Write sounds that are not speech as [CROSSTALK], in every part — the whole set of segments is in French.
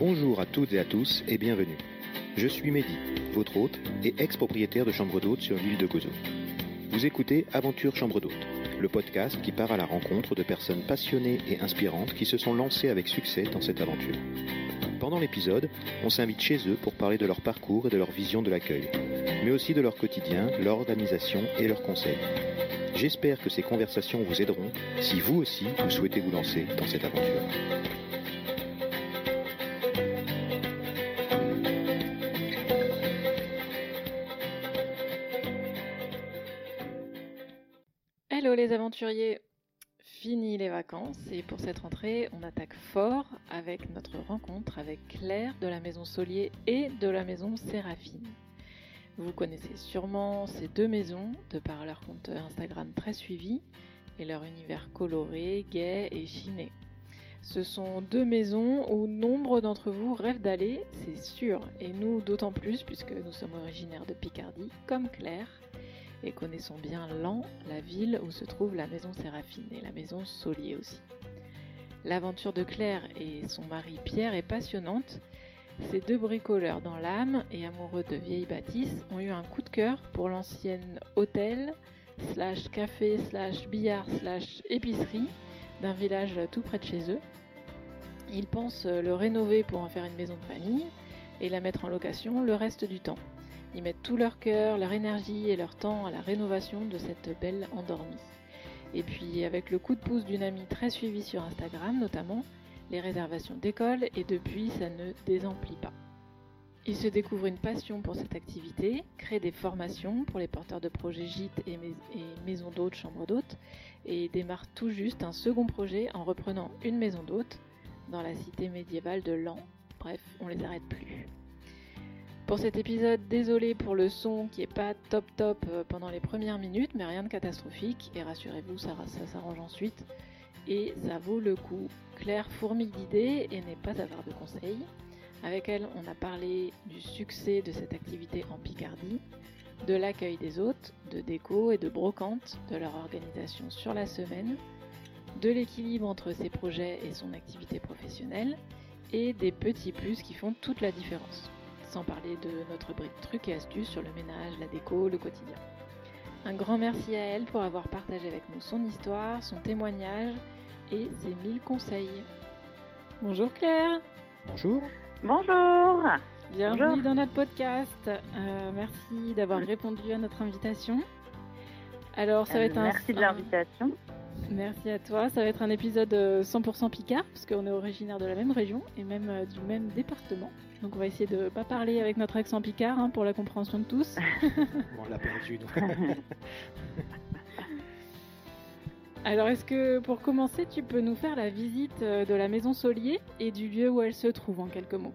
Bonjour à toutes et à tous et bienvenue. Je suis Mehdi, votre hôte et ex-propriétaire de chambre d'hôte sur l'île de Gozo. Vous écoutez Aventure Chambre d'hôte, le podcast qui part à la rencontre de personnes passionnées et inspirantes qui se sont lancées avec succès dans cette aventure. Pendant l'épisode, on s'invite chez eux pour parler de leur parcours et de leur vision de l'accueil, mais aussi de leur quotidien, leur organisation et leurs conseils. J'espère que ces conversations vous aideront si vous aussi vous souhaitez vous lancer dans cette aventure. Aventuriers Fini les vacances et pour cette rentrée, on attaque fort avec notre rencontre avec Claire de la maison Solier et de la maison Séraphine. Vous connaissez sûrement ces deux maisons de par leur compte Instagram très suivi et leur univers coloré, gai et chiné. Ce sont deux maisons où nombre d'entre vous rêvent d'aller, c'est sûr, et nous d'autant plus puisque nous sommes originaires de Picardie, comme Claire, et connaissons bien Lan, la ville où se trouve la maison Séraphine et la maison Solier aussi. L'aventure de Claire et son mari Pierre est passionnante. Ces deux bricoleurs dans l'âme et amoureux de vieilles bâtisses ont eu un coup de cœur pour l'ancienne hôtel slash café slash billard slash épicerie d'un village tout près de chez eux. Ils pensent le rénover pour en faire une maison de famille et la mettre en location le reste du temps. Ils mettent tout leur cœur, leur énergie et leur temps à la rénovation de cette belle endormie. Et puis avec le coup de pouce d'une amie très suivie sur Instagram notamment, les réservations décollent et depuis ça ne désemplit pas. Ils se découvrent une passion pour cette activité, créent des formations pour les porteurs de projets gîtes et, maisons d'hôtes, chambres d'hôtes, et démarrent tout juste un second projet en reprenant une maison d'hôtes dans la cité médiévale de Lan. Bref, on les arrête plus. Pour cet épisode, désolé pour le son qui est pas top top euh, pendant les premières minutes, mais rien de catastrophique. Et rassurez-vous, ça, s'arrange ensuite. Et ça vaut le coup. Claire fourmille d'idées et n'est pas avare de conseils. Avec elle, on a parlé du succès de cette activité en Picardie, de l'accueil des hôtes, de déco et de brocante, de leur organisation sur la semaine, de l'équilibre entre ses projets et son activité professionnelle, et des petits plus qui font toute la différence sans parler de notre brique trucs et astuces sur le ménage, la déco, le quotidien. Un grand merci à elle pour avoir partagé avec nous son histoire, son témoignage et ses mille conseils. Bonjour Claire Bonjour Bonjour Bienvenue dans notre podcast. Euh, merci d'avoir répondu à notre invitation. Alors ça va être un... Merci de l'invitation. Merci à toi. Ça va être un épisode 100% euh, Picard, parce qu'on est originaire de la même région et même euh, du même département. Donc on va essayer de pas parler avec notre accent Picard hein, pour la compréhension de tous. [LAUGHS] on l'a perdu. [LAUGHS] Alors est-ce que pour commencer, tu peux nous faire la visite euh, de la maison Solier et du lieu où elle se trouve en quelques mots?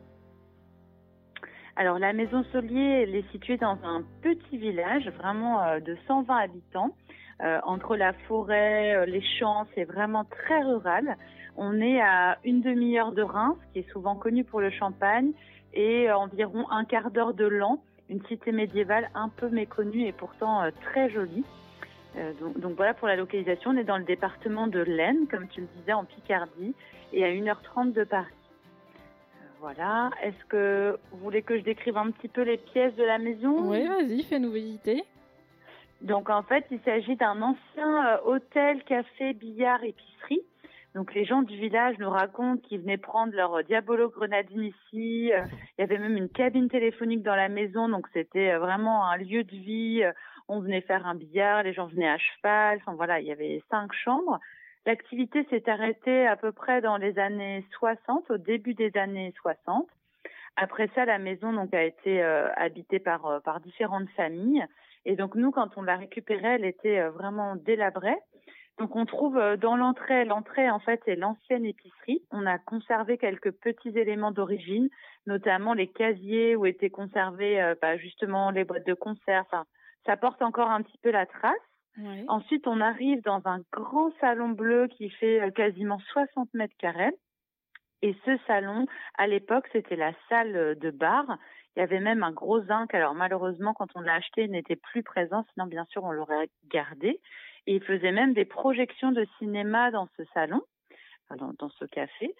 Alors la maison Solier, elle est située dans un petit village, vraiment de 120 habitants. Euh, entre la forêt, euh, les champs, c'est vraiment très rural. On est à une demi-heure de Reims, qui est souvent connue pour le champagne, et environ un quart d'heure de Lan, une cité médiévale un peu méconnue et pourtant euh, très jolie. Donc, donc, voilà pour la localisation. On est dans le département de l'Aisne, comme tu le disais, en Picardie, et à 1h30 de Paris. Voilà. Est-ce que vous voulez que je décrive un petit peu les pièces de la maison? Oui, vas-y, fais-nous visiter. Donc en fait, il s'agit d'un ancien euh, hôtel, café, billard, épicerie. Donc les gens du village nous racontent qu'ils venaient prendre leur diabolo grenadine ici. Euh, il y avait même une cabine téléphonique dans la maison, donc c'était euh, vraiment un lieu de vie. On venait faire un billard, les gens venaient à cheval. Enfin voilà, il y avait cinq chambres. L'activité s'est arrêtée à peu près dans les années 60, au début des années 60. Après ça, la maison donc a été habitée par par différentes familles. Et donc nous, quand on l'a récupérée, elle était euh, vraiment délabrée. Donc on trouve euh, dans l'entrée, l'entrée en fait est l'ancienne épicerie. On a conservé quelques petits éléments d'origine, notamment les casiers où étaient conservés euh, bah, justement les boîtes de conserve. Enfin, ça porte encore un petit peu la trace. Ensuite, on arrive dans un grand salon bleu qui fait quasiment 60 mètres carrés. Et ce salon, à l'époque, c'était la salle de bar. Il y avait même un gros zinc. Alors malheureusement, quand on l'a acheté, il n'était plus présent. Sinon, bien sûr, on l'aurait gardé. Il faisait même des projections de cinéma dans ce salon, dans, ce café.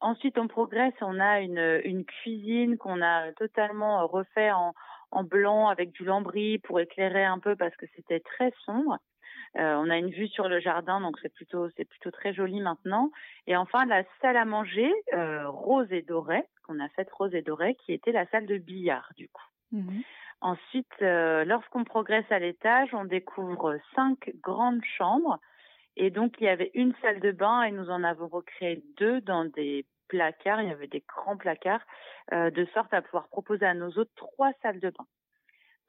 ensuite, on progresse. On a une, cuisine qu'on a totalement refait en, en blanc avec du lambris pour éclairer un peu parce que c'était très sombre. Euh, on a une vue sur le jardin, donc c'est plutôt c'est plutôt très joli maintenant. Et enfin la salle à manger euh, rose et dorée qu'on a faite rose et dorée, qui était la salle de billard du coup. Mhm. Ensuite, euh, lorsqu'on progresse à l'étage, on découvre cinq grandes chambres. Et donc, il y avait une salle de bain et nous en avons recréé deux dans des placards. Il y avait des grands placards, de sorte à pouvoir proposer à nos autres trois salles de bain.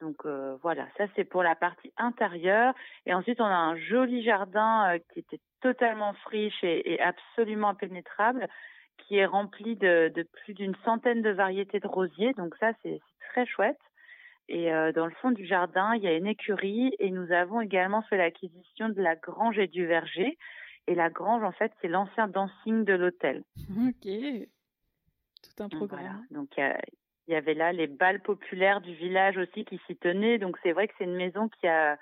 Donc euh, voilà, ça c'est pour la partie intérieure. Et ensuite, on a un joli jardin euh, qui était totalement friche et, absolument impénétrable, qui est rempli de, plus d'une centaine de variétés de rosiers. Donc ça, c'est très chouette. Et euh, dans le fond du jardin, il y a une écurie et nous avons également fait l'acquisition de la grange et du verger. Et la grange, en fait, c'est l'ancien dancing de l'hôtel. Ok. Tout un programme. Donc, il y avait là les balles populaires du village aussi qui s'y tenaient. Donc c'est vrai que c'est une maison qui a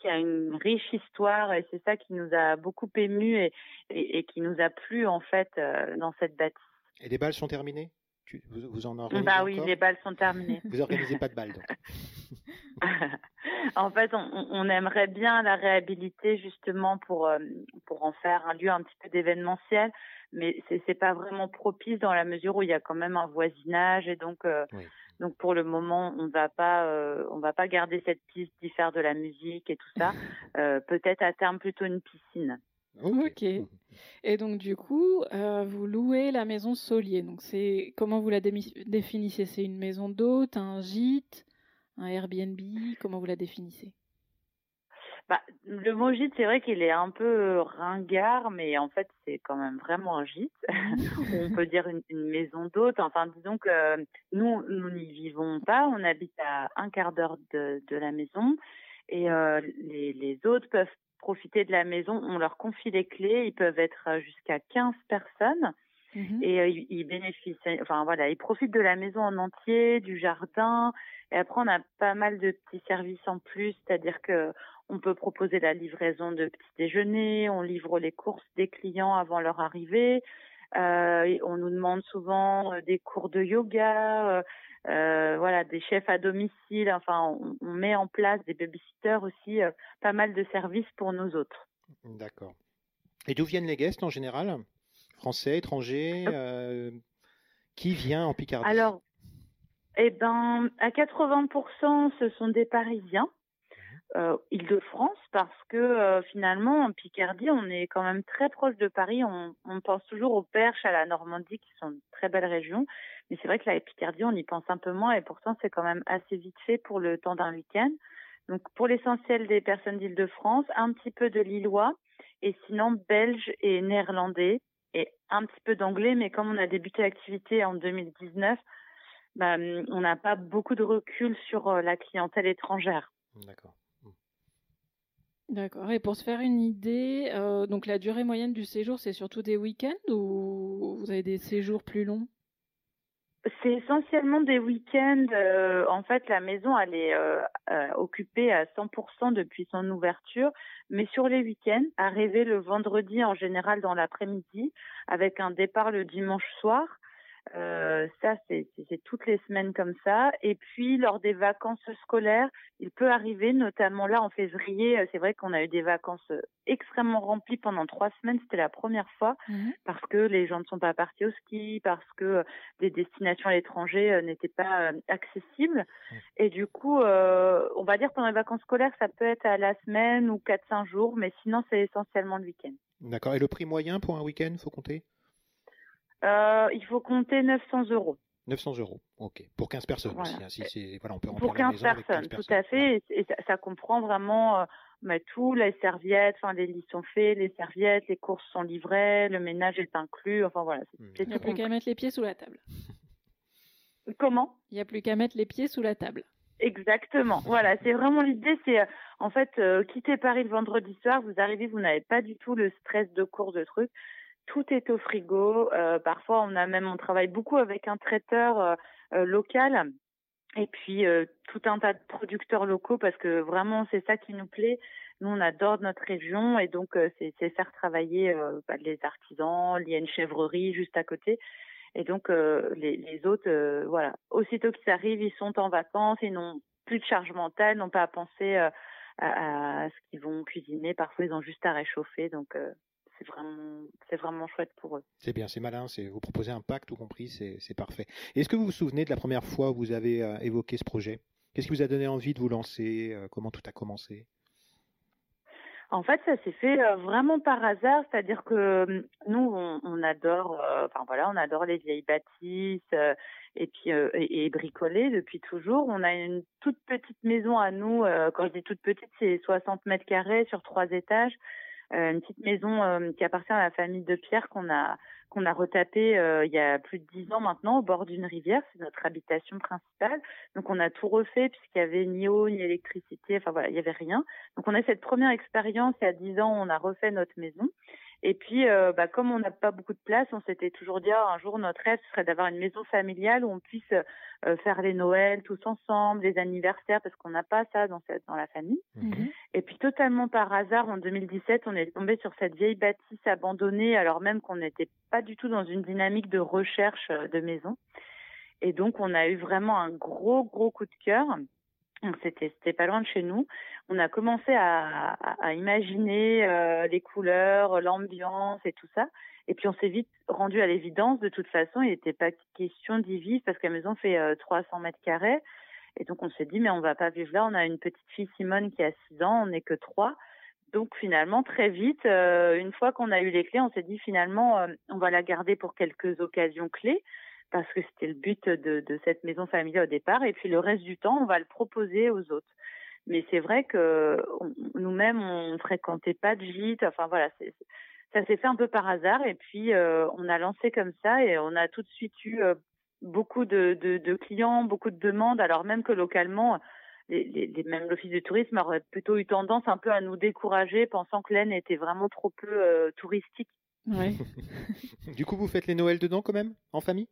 qui a une riche histoire et c'est ça qui nous a beaucoup ému et, et, qui nous a plu en fait euh, dans cette bâtisse. Et les balles sont terminées? Vous, vous, en organisez Bah oui, les balles sont terminées. vous organisez pas de balles donc. [LAUGHS] en fait, on, on, aimerait bien la réhabiliter justement pour euh, pour en faire un lieu un petit peu d'événementiel mais c'est c'est pas vraiment propice dans la mesure où il y a quand même un voisinage et donc euh, donc pour le moment on va pas euh, on va pas garder cette piste d'y faire de la musique et tout ça [LAUGHS] euh, peut-être à terme plutôt une piscine ok et donc du coup vous louez la maison Solier donc c'est comment vous la définissez? C'est une maison d'hôte un gîte un Airbnb? Comment vous la définissez? Bah, le mot gîte, c'est vrai qu'il est un peu euh, ringard, mais en fait, c'est quand même vraiment un gîte. [LAUGHS] on peut dire une, maison d'hôte. Enfin, disons que euh, nous, nous n'y vivons pas. On habite à un quart d'heure de, de la maison. Et euh, les, les hôtes peuvent profiter de la maison. On leur confie les clés. Ils peuvent être jusqu'à 15 personnes. Mmh et euh, ils bénéficient, enfin voilà, ils profitent de la maison en entier, du jardin. Et après, on a pas mal de petits services en plus, c'est-à-dire que on peut proposer la livraison de petits déjeuners, on livre les courses des clients avant leur arrivée. Euh, on nous demande souvent euh, des cours de yoga, euh, voilà, des chefs à domicile. Enfin, on, on met en place des babysitters aussi, pas mal de services pour nous autres. D'accord. Et d'où viennent les guests en général? Français, étrangers Qui vient en Picardie? Alors, eh ben, à 80%, ce sont des Parisiens euh, Île-de-France parce que euh, finalement en Picardie on est quand même très proche de Paris. On, pense toujours aux Perches à la Normandie qui sont de très belles régions mais c'est vrai que la Picardie on y pense un peu moins et pourtant c'est quand même assez vite fait pour le temps d'un week-end. Donc pour l'essentiel des personnes d'Île-de-France un petit peu de lillois et sinon belge et néerlandais et un petit peu d'anglais. Mais comme on a débuté l'activité en 2019 bah, on n'a pas beaucoup de recul sur euh, la clientèle étrangère. D'accord. D'accord. Et pour se faire une idée, euh, donc la durée moyenne du séjour, c'est surtout des week-ends ou vous avez des séjours plus longs? C'est essentiellement des week-ends. Euh, en fait, la maison, elle est euh, occupée à 100% depuis son ouverture, mais sur les week-ends, arriver le vendredi en général dans l'après-midi, avec un départ le dimanche soir. Euh, ça, c'est toutes les semaines comme ça. Et puis, lors des vacances scolaires, il peut arriver, notamment là en février, euh, c'est vrai qu'on a eu des vacances euh, extrêmement remplies pendant trois semaines. C'était la première fois mmh parce que les gens ne sont pas partis au ski, parce que des destinations à l'étranger n'étaient pas accessibles. Mmh. Et du coup, on va dire pendant les vacances scolaires, ça peut être à la semaine ou 4-5 jours, mais sinon, c'est essentiellement le week-end. D'accord. Et le prix moyen pour un week-end, faut compter? Euh, il faut compter 900 euros. 900 euros, ok. Pour 15 personnes aussi. Hein, si voilà, on peut Pour 15, personnes, tout à fait. Et, ça, comprend vraiment euh, tout, les serviettes, enfin les lits sont faits, les serviettes, les courses sont livrées, le ménage est inclus. Enfin voilà. Hmm. Il n'y a plus qu'à mettre les pieds sous la table. Comment? Il n'y a plus qu'à mettre les pieds sous la table. Exactement. [LAUGHS] Voilà, c'est vraiment l'idée. C'est euh, en fait euh, quitter Paris le vendredi soir, vous arrivez, vous n'avez pas du tout le stress de course de trucs tout est au frigo. Euh, parfois, on a même, on travaille beaucoup avec un traiteur euh, euh, local et puis tout un tas de producteurs locaux parce que vraiment c'est ça qui nous plaît. Nous, on adore notre région et donc c'est faire travailler bah, les artisans. Il y a une chèvrerie juste à côté. Et donc les, autres, voilà, aussitôt qu'ils arrivent, ils sont en vacances, ils n'ont plus de charge mentale, n'ont pas à penser à, à, ce qu'ils vont cuisiner. Parfois, ils ont juste à réchauffer. Donc c'est vraiment, c'est vraiment chouette pour eux. C'est bien, c'est malin. C'est vous proposez un pack, tout compris, c'est parfait. Est-ce que vous vous souvenez de la première fois où vous avez évoqué ce projet? Qu'est-ce qui vous a donné envie de vous lancer Comment tout a commencé? En fait, ça s'est fait euh, vraiment par hasard, c'est-à-dire que nous, on, adore, euh, enfin voilà, on adore les vieilles bâtisses euh, et puis et, bricoler depuis toujours. On a une toute petite maison à nous. quand je dis toute petite, c'est 60 mètres carrés sur trois étages. Une petite maison qui appartient à la famille de Pierre qu'on a qu'on a retapé euh, il y a plus de dix ans maintenant au bord d'une rivière. C'est notre habitation principale. Donc on a tout refait puisqu'il y avait ni eau ni électricité. Enfin voilà, il y avait rien. Donc on a cette première expérience. Il y a dix ans, on a refait notre maison. Et puis, euh, bah, comme on n'a pas beaucoup de place, on s'était toujours dit oh, un jour notre rêve serait d'avoir une maison familiale où on puisse euh, faire les Noëls tous ensemble, les anniversaires, parce qu'on n'a pas ça dans, cette, dans la famille. Mhm. Et puis totalement par hasard, en 2017, on est tombé sur cette vieille bâtisse abandonnée, alors même qu'on n'était pas du tout dans une dynamique de recherche euh, de maison. Et donc, on a eu vraiment un gros, gros coup de cœur. C'était c'était pas loin de chez nous. On a commencé à, imaginer euh, les couleurs, l'ambiance et tout ça. Et puis on s'est vite rendu à l'évidence. De toute façon, il n'était pas question d'y vivre parce que la maison fait 300 euh, mètres carrés. Et donc on s'est dit mais on va pas vivre là. On a une petite fille Simone qui a 6 ans. On n'est que trois. Donc finalement très vite, euh, une fois qu'on a eu les clés, on s'est dit finalement on va la garder pour quelques occasions clés parce que c'était le but de, de, cette maison familiale au départ. Et puis le reste du temps, on va le proposer aux autres. Mais c'est vrai que nous-mêmes, on fréquentait pas de gîte. Enfin voilà, ça s'est fait un peu par hasard. Et puis euh, on a lancé comme ça et on a tout de suite eu euh, beaucoup de, de, de, clients, beaucoup de demandes. Alors même que localement, les, les, même l'office de tourisme aurait plutôt eu tendance un peu à nous décourager, pensant que l'Aisne était vraiment trop peu euh, touristique. Ouais. [LAUGHS] du coup, vous faites les Noëls dedans quand même, en famille?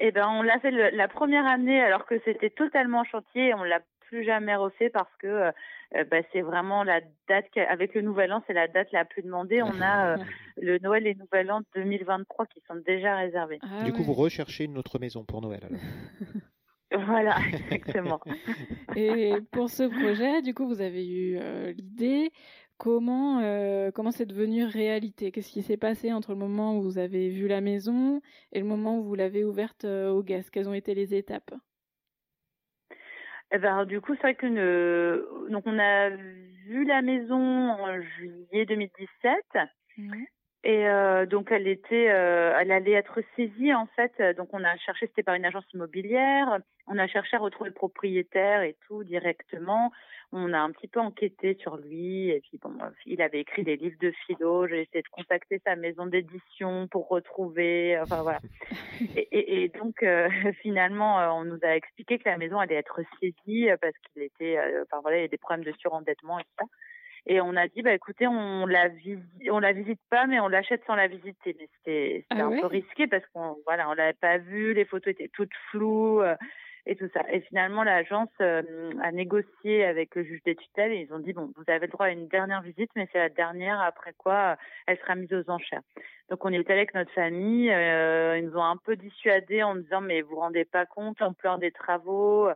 Eh ben, on l'a fait la première année alors que c'était totalement chantier. On l'a plus jamais refait parce que euh, bah, c'est vraiment la date avec le Nouvel An, c'est la date la plus demandée. On a euh, [LAUGHS] le Noël et Nouvel An 2023 qui sont déjà réservés. Ah du coup, vous recherchez une autre maison pour Noël alors. [LAUGHS] Voilà, exactement. [LAUGHS] Et pour ce projet, du coup, vous avez eu euh, l'idée. Comment euh, comment c'est devenu réalité? Qu'est-ce qui s'est passé entre le moment où vous avez vu la maison et le moment où vous l'avez ouverte euh, au gaz Quelles ont été les étapes? Eh ben, du coup, c'est vrai que donc on a vu la maison en juillet 2017. Et euh, donc elle était, elle allait être saisie en fait. Donc on a cherché, c'était par une agence immobilière. On a cherché à retrouver le propriétaire et tout directement on a un petit peu enquêté sur lui et puis bon, il avait écrit des livres de philo. J'ai essayé de contacter sa maison d'édition pour retrouver, enfin voilà. [LAUGHS] Et, et, donc euh, [LAUGHS] finalement, euh, on nous a expliqué que la maison allait être saisie euh, parce qu'il était, enfin voilà, il y a des problèmes de surendettement et tout ça. Et on a dit, bah écoutez, on la visite, on la visite pas, mais on l'achète sans la visiter. Mais c'était ah un peu risqué parce qu'on voilà, on l'avait pas vu, les photos étaient toutes floues et tout ça. Et finalement, l'agence euh, a négocié avec le juge des tutelles et ils ont dit bon, vous avez le droit à une dernière visite, mais c'est la dernière après quoi euh, elle sera mise aux enchères. Donc on est allé avec notre famille, euh, ils nous ont un peu dissuadés en disant mais vous rendez pas compte l'ampleur des travaux.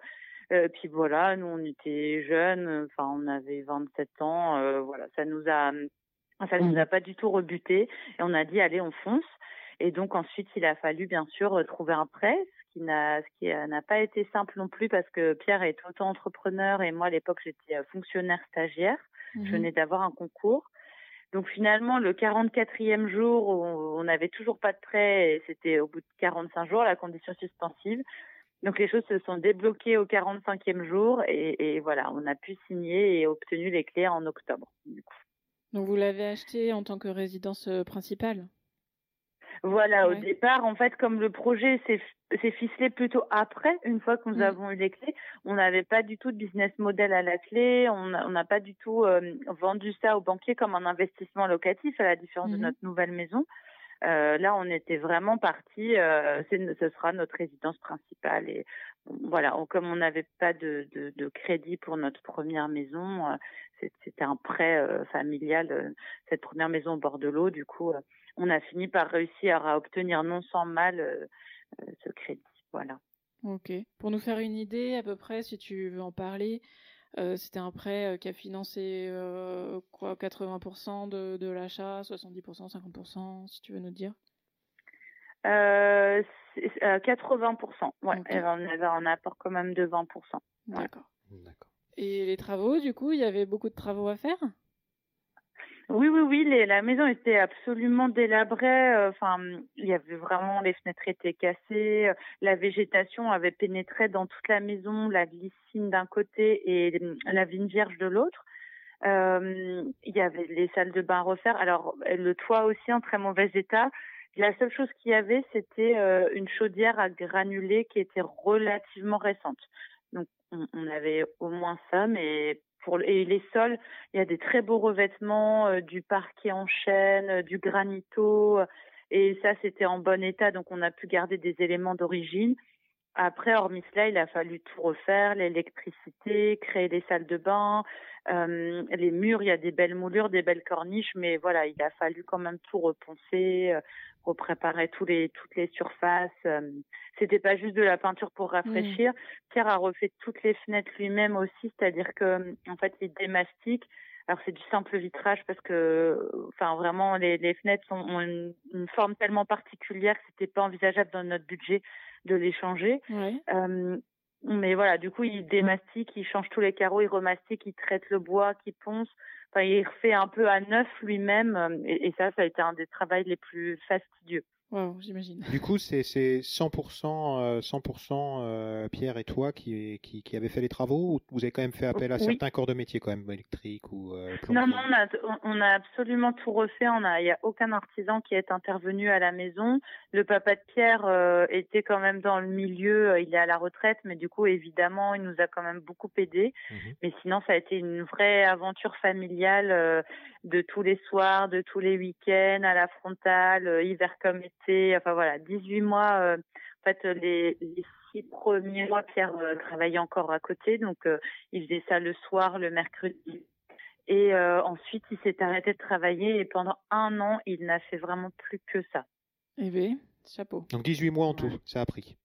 Euh, puis voilà, nous on était jeunes, enfin on avait 27 ans, voilà, ça nous a ça nous a pas du tout rebuté et on a dit allez on fonce. Et donc ensuite il a fallu bien sûr trouver un prêt, qui n'a ce qui euh, n'a pas été simple non plus parce que Pierre est auto-entrepreneur et moi à l'époque j'étais euh, fonctionnaire stagiaire. Je mhm. venais d'avoir un concours. Donc finalement le 44e jour, on n'avait toujours pas de prêt et c'était au bout de 45 jours la condition suspensive. Donc les choses se sont débloquées au 45e jour et, et voilà, on a pu signer et obtenu les clés en octobre. Du coup. Donc vous l'avez acheté en tant que résidence euh, principale? Voilà, au départ, en fait, comme le projet s'est ficelé plutôt après, une fois que nous mm. avons eu les clés, on n'avait pas du tout de business model à la clé, on n'a pas du tout euh, vendu ça aux banquiers comme un investissement locatif, à la différence de mm-hmm. notre nouvelle maison. Là, on était vraiment parti. ce sera notre résidence principale et voilà, comme on n'avait pas de, crédit pour notre première maison, c'était un prêt familial, cette première maison au bord de l'eau. Du coup, on a fini par réussir à obtenir non sans mal ce crédit. Voilà. Ok. Pour nous faire une idée, à peu près, si tu veux en parler, euh, c'était un prêt euh, qui a financé euh, quoi, 80% de, de l'achat, 70%, 50%, si tu veux nous dire. 80%. Ouais. On avait un apport quand même de 20%. D'accord. Et les travaux, du coup, il y avait beaucoup de travaux à faire? Oui, oui, oui, la maison était absolument délabrée. Euh, enfin, il y avait vraiment les fenêtres étaient cassées, euh, la végétation avait pénétré dans toute la maison, la glycine d'un côté et la vigne vierge de l'autre. Euh, il y avait les salles de bain à refaire. Alors le toit aussi en très mauvais état. La seule chose qu'il y avait, c'était une chaudière à granulés qui était relativement récente. Donc on, on avait au moins ça, mais et les sols, il y a des très beaux revêtements, euh, du parquet en chêne, euh, du granito, euh, et ça c'était en bon état, donc on a pu garder des éléments d'origine. Après, hormis cela, il a fallu tout refaire, l'électricité, créer des salles de bain, euh, les murs, il y a des belles moulures, des belles corniches, mais voilà, il a fallu quand même tout reponcer, euh, repréparer tous les, toutes les surfaces. Euh, c'était pas juste de la peinture pour rafraîchir. Pierre a refait toutes les fenêtres lui-même aussi, c'est-à-dire que en fait, il démastique. Alors c'est du simple vitrage parce que, enfin vraiment, les, les fenêtres ont une, une, forme tellement particulière que c'était pas envisageable dans notre budget de les changer. Ouais. Euh, mais voilà, du coup, il démastique, il change tous les carreaux, il remastique, il traite le bois, il ponce. Enfin, il refait un peu à neuf lui-même. Euh, et, et, ça, ça a été un des travaux les plus fastidieux j'imagine. Du coup, c'est 100%, 100% euh, euh, Pierre et toi qui, qui, qui avez fait les travaux ou vous avez quand même fait appel à certains corps de métier quand même, électrique ou euh, Non, non, on a, on a absolument tout refait. On a, il n'y a aucun artisan qui est intervenu à la maison. Le papa de Pierre était quand même dans le milieu. Il est à la retraite, mais du coup, évidemment, il nous a quand même beaucoup aidé. Mhm. Mais sinon, ça a été une vraie aventure familiale de tous les soirs, de tous les week-ends, à la frontale, hiver comme été enfin voilà, 18 mois. Euh, en fait, les, les, six premiers mois, Pierre euh, travaillait encore à côté, donc euh, il faisait ça le soir, le mercredi. Et ensuite, il s'est arrêté de travailler et pendant un an, il n'a fait vraiment plus que ça. Eh bien, chapeau. Donc 18 mois en tout, ça a pris.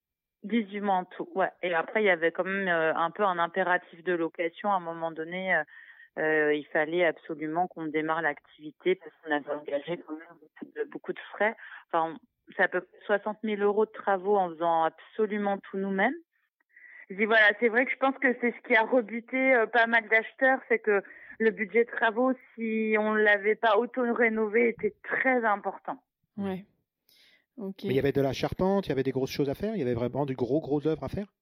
18 mois en tout, ouais. Et après, il y avait quand même un peu un impératif de location. À un moment donné, euh, il fallait absolument qu'on démarre l'activité parce qu'on avait engagé quand même beaucoup de, beaucoup de frais. Enfin, c'est à peu près 60 000 euros de travaux en faisant absolument tout nous-mêmes. Je dis voilà, c'est vrai que je pense que c'est ce qui a rebuté euh, pas mal d'acheteurs, c'est que le budget de travaux, si on l'avait pas auto-rénové, était très important. Ouais. Mais il y avait de la charpente, il y avait des grosses choses à faire, il y avait vraiment du gros gros œuvres à faire?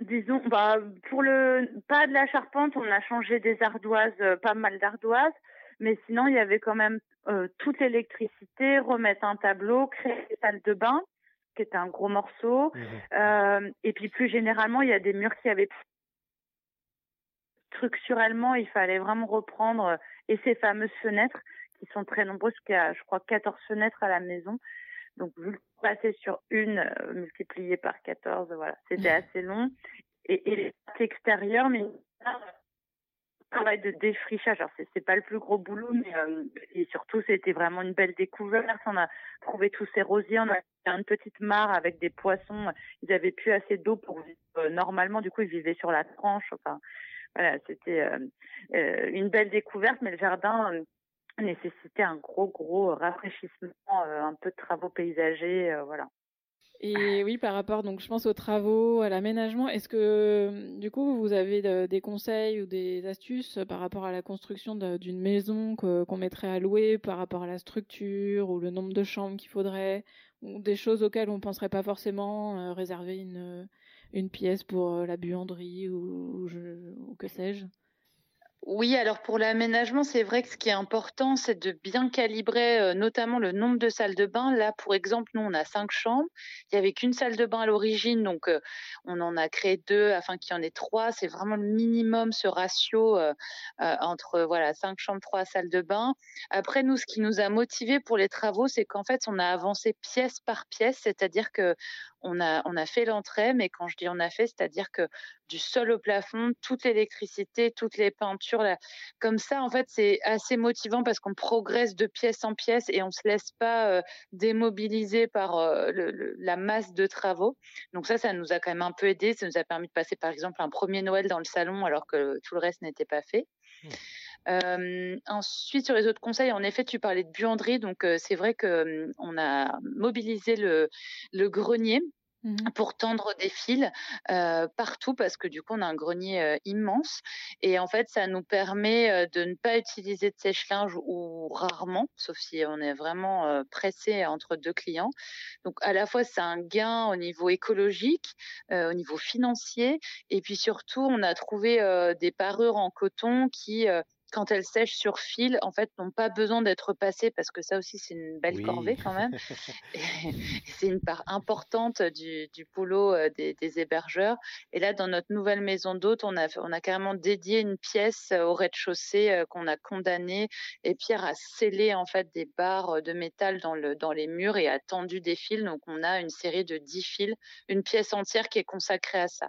Disons, bah, pour le pas de la charpente, on a changé des ardoises, euh, pas mal d'ardoises, mais sinon il y avait quand même euh, toute l'électricité, remettre un tableau, créer des salles de bain, qui était un gros morceau. Mmh euh, et puis plus généralement, il y a des murs qui avaient structurellement, il fallait vraiment reprendre et ces fameuses fenêtres qui sont très nombreuses, qui a, je crois, 14 fenêtres à la maison. Donc, vu passer sur une euh, multipliée par 14, voilà, c'était mmh. assez long. Et, et les extérieures, mais travail de défrichage. Alors c'est, pas le plus gros boulot, mais euh, et surtout c'était vraiment une belle découverte. On a trouvé tous ces rosiers, on a fait une petite mare avec des poissons. Ils avaient plus assez d'eau pour vivre euh, normalement. Du coup, ils vivaient sur la tranche. Enfin, voilà, c'était euh, euh une belle découverte. Mais le jardin nécessitait un gros gros rafraîchissement, un peu de travaux paysagers, voilà. Et oui, par rapport, donc je pense aux travaux, à l'aménagement, est-ce que du coup vous avez des conseils ou des astuces par rapport à la construction d'une maison qu'on mettrait à louer, par rapport à la structure ou le nombre de chambres qu'il faudrait, ou des choses auxquelles on ne penserait pas forcément, euh, réserver une, une pièce pour euh, la buanderie ou que sais-je? Oui, alors pour l'aménagement, c'est vrai que ce qui est important, c'est de bien calibrer euh, notamment le nombre de salles de bain. Là, pour exemple, nous, on a cinq chambres. Il n'y avait qu'une salle de bain à l'origine, donc euh, on en a créé deux afin qu'il y en ait trois. C'est vraiment le minimum, ce ratio euh, entre voilà cinq chambres, trois salles de bain. Après, nous, ce qui nous a motivés pour les travaux, c'est qu'en fait, on a avancé pièce par pièce, c'est-à-dire que on a, on a fait l'entrée, mais quand je dis on a fait, c'est-à-dire que du sol au plafond, toute l'électricité, toutes les peintures, comme ça, en fait, c'est assez motivant parce qu'on progresse de pièce en pièce et on se laisse pas démobiliser par la masse de travaux. Donc ça, ça nous a quand même un peu aidé. Ça nous a permis de passer, par exemple, un premier Noël dans le salon alors que tout le reste n'était pas fait. Ensuite, sur les autres conseils, en effet, tu parlais de buanderie, donc c'est vrai que on a mobilisé le grenier Mmh pour tendre des fils euh, partout parce que du coup on a un grenier euh, immense et en fait ça nous permet euh, de ne pas utiliser de sèche-linge ou rarement sauf si on est vraiment pressé entre deux clients. Donc à la fois c'est un gain au niveau écologique au niveau financier et puis surtout on a trouvé des parures en coton qui quand elles sèchent sur fil, en fait, n'ont pas besoin d'être passées parce que ça aussi, c'est une belle corvée quand même. [LAUGHS] c'est une part importante du, du boulot euh, des, des, hébergeurs. Et là, dans notre nouvelle maison d'hôte, on a, on a carrément dédié une pièce euh, au rez-de-chaussée euh, qu'on a condamnée. Et Pierre a scellé en fait des barres de métal dans, le, dans les murs et a tendu des fils. Donc, on a une série de 10 fils, une pièce entière qui est consacrée à ça.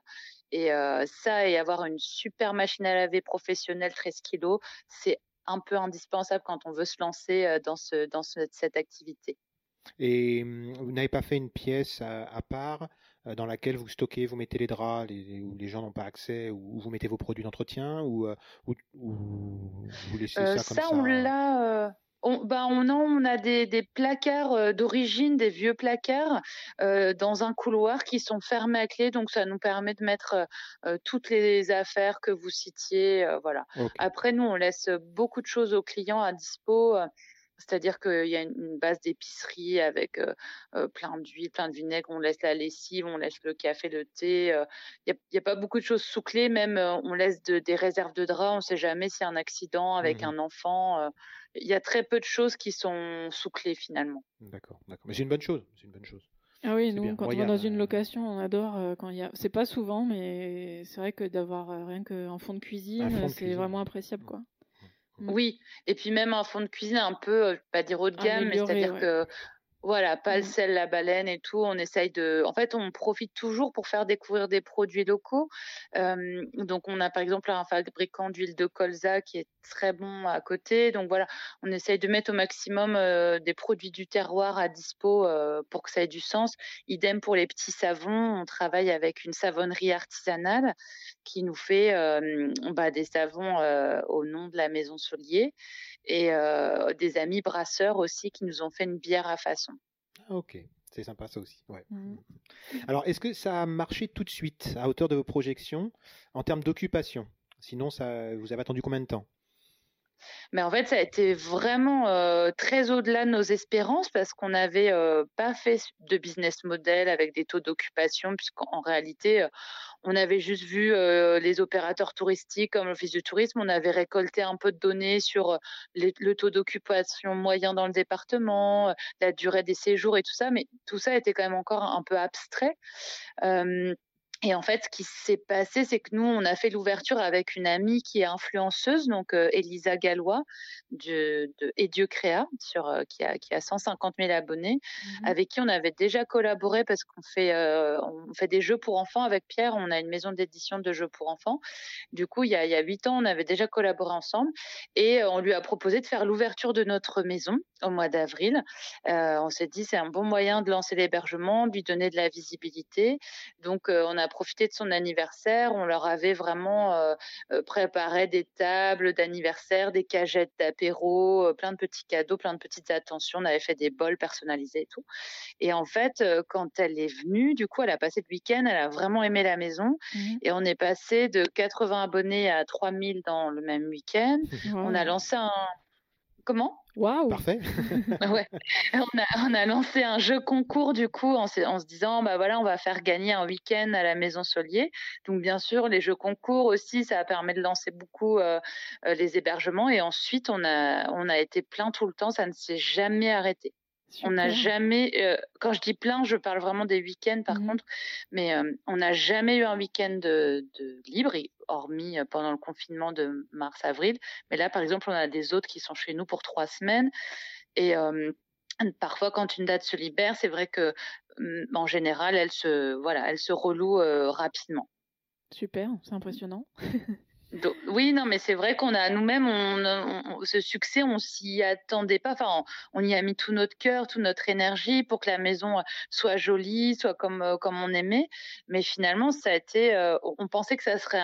Et euh, ça, et avoir une super machine à laver professionnelle 13 kilos, c'est un peu indispensable quand on veut se lancer dans, ce, dans ce, cette activité. Et mmh, vous n'avez pas fait une pièce à, à, part dans laquelle vous stockez, vous mettez les draps, les, où les gens n'ont pas accès, où vous mettez vos produits d'entretien, ou, ou, ou, vous laissez ça comme ça Ça, on l'a on, bah on, a, on a des, des placards euh, d'origine, des vieux placards euh, dans un couloir qui sont fermés à clé, donc ça nous permet de mettre euh, euh toutes les affaires que vous citiez. Euh, voilà. Okay. Après, nous, on laisse beaucoup de choses aux clients à dispo. C'est-à-dire qu'il y a une base d'épicerie avec euh, euh, plein d'huile, plein de vinaigre, on laisse la lessive, on laisse le café, le thé. Il n'y a, a, pas beaucoup de choses sous clé, même on laisse de, des réserves de draps, on ne sait jamais s'il y a un accident avec mmh. un enfant. Il y a très peu de choses qui sont sous clé finalement. D'accord, d'accord. Mais c'est une bonne chose. C'est une bonne chose. Ah oui, nous, quand Moi, on va dans une location, on adore euh, quand il y a. C'est pas souvent, mais c'est vrai que d'avoir euh, rien qu'un fond de cuisine, c'est vraiment appréciable, quoi. Oui, et puis même un fond de cuisine un peu, euh, je vais pas dire haut de gamme, mais c'est-à-dire ouais. que voilà, pas le mmh. sel, la baleine et tout. On essaye de. En fait, on profite toujours pour faire découvrir des produits locaux. Euh, donc, on a par exemple un fabricant d'huile de colza qui est très bon à côté. Donc voilà, on essaye de mettre au maximum euh, des produits du terroir à dispo euh, pour que ça ait du sens. Idem pour les petits savons. On travaille avec une savonnerie artisanale qui nous fait bah, des savons au nom de la maison Solier et euh, des amis brasseurs aussi qui nous ont fait une bière à façon. Ah, ok, c'est sympa ça aussi. Ouais. Mmh. Alors, est-ce que ça a marché tout de suite à hauteur de vos projections en termes d'occupation? Sinon, ça, vous avez attendu combien de temps? Mais en fait, ça a été vraiment euh, très au-delà de nos espérances parce qu'on n'avait euh, pas fait de business model avec des taux d'occupation, puisqu'en réalité, euh, on avait juste vu les opérateurs touristiques comme l'Office du tourisme. On avait récolté un peu de données sur les, le taux d'occupation moyen dans le département, la durée des séjours et tout ça, mais tout ça était quand même encore un peu abstrait. Et en fait, ce qui s'est passé, c'est que nous, on a fait l'ouverture avec une amie qui est influenceuse, donc euh, Elisa Gallois de, de Et Dieu Créa, sur, euh, qui, a, qui a 150 000 abonnés, mmh. avec qui on avait déjà collaboré parce qu'on fait, euh, on fait des jeux pour enfants avec Pierre. On a une maison d'édition de jeux pour enfants. Du coup, il y a, il y a 8 ans, on avait déjà collaboré ensemble et on lui a proposé de faire l'ouverture de notre maison au mois d'avril. On s'est dit, c'est un bon moyen de lancer l'hébergement, de lui donner de la visibilité. Donc, on a profité de son anniversaire. On leur avait vraiment euh, euh, préparé des tables d'anniversaire, des cagettes d'apéro, euh, plein de petits cadeaux, plein de petites attentions. On avait fait des bols personnalisés et tout. Et en fait, quand elle est venue, du coup, elle a passé le week-end, elle a vraiment aimé la maison. Mmh. Et on est passé de 80 abonnés à 3000 dans le même week-end. Mmh. On a lancé un... Comment? Waouh Parfait. [LAUGHS] ouais. On a, on a lancé un jeu concours du coup en, se, en se disant bah voilà on va faire gagner un week-end à la Maison Solier. Donc bien sûr les jeux concours aussi ça permet de lancer beaucoup euh, euh, les hébergements et ensuite on a on a été plein tout le temps ça ne s'est jamais arrêté. On n'a jamais, euh, quand je dis plein, je parle vraiment des week-ends par mmh contre, mais euh, on n'a jamais eu un week-end de, de, libre, hormis euh, pendant le confinement de mars-avril. Mais là, par exemple, on a des autres qui sont chez nous pour trois semaines. Et parfois, quand une date se libère, c'est vrai que mmh, en général, elle se, voilà, elle se reloue rapidement. Super, c'est impressionnant. [LAUGHS] oui, non, mais c'est vrai qu'on a nous-mêmes, on, ce succès, on s'y attendait pas. Enfin, on, y a mis tout notre cœur, toute notre énergie pour que la maison soit jolie, soit comme euh, comme on aimait. Mais finalement, ça a été, euh, on pensait que ça serait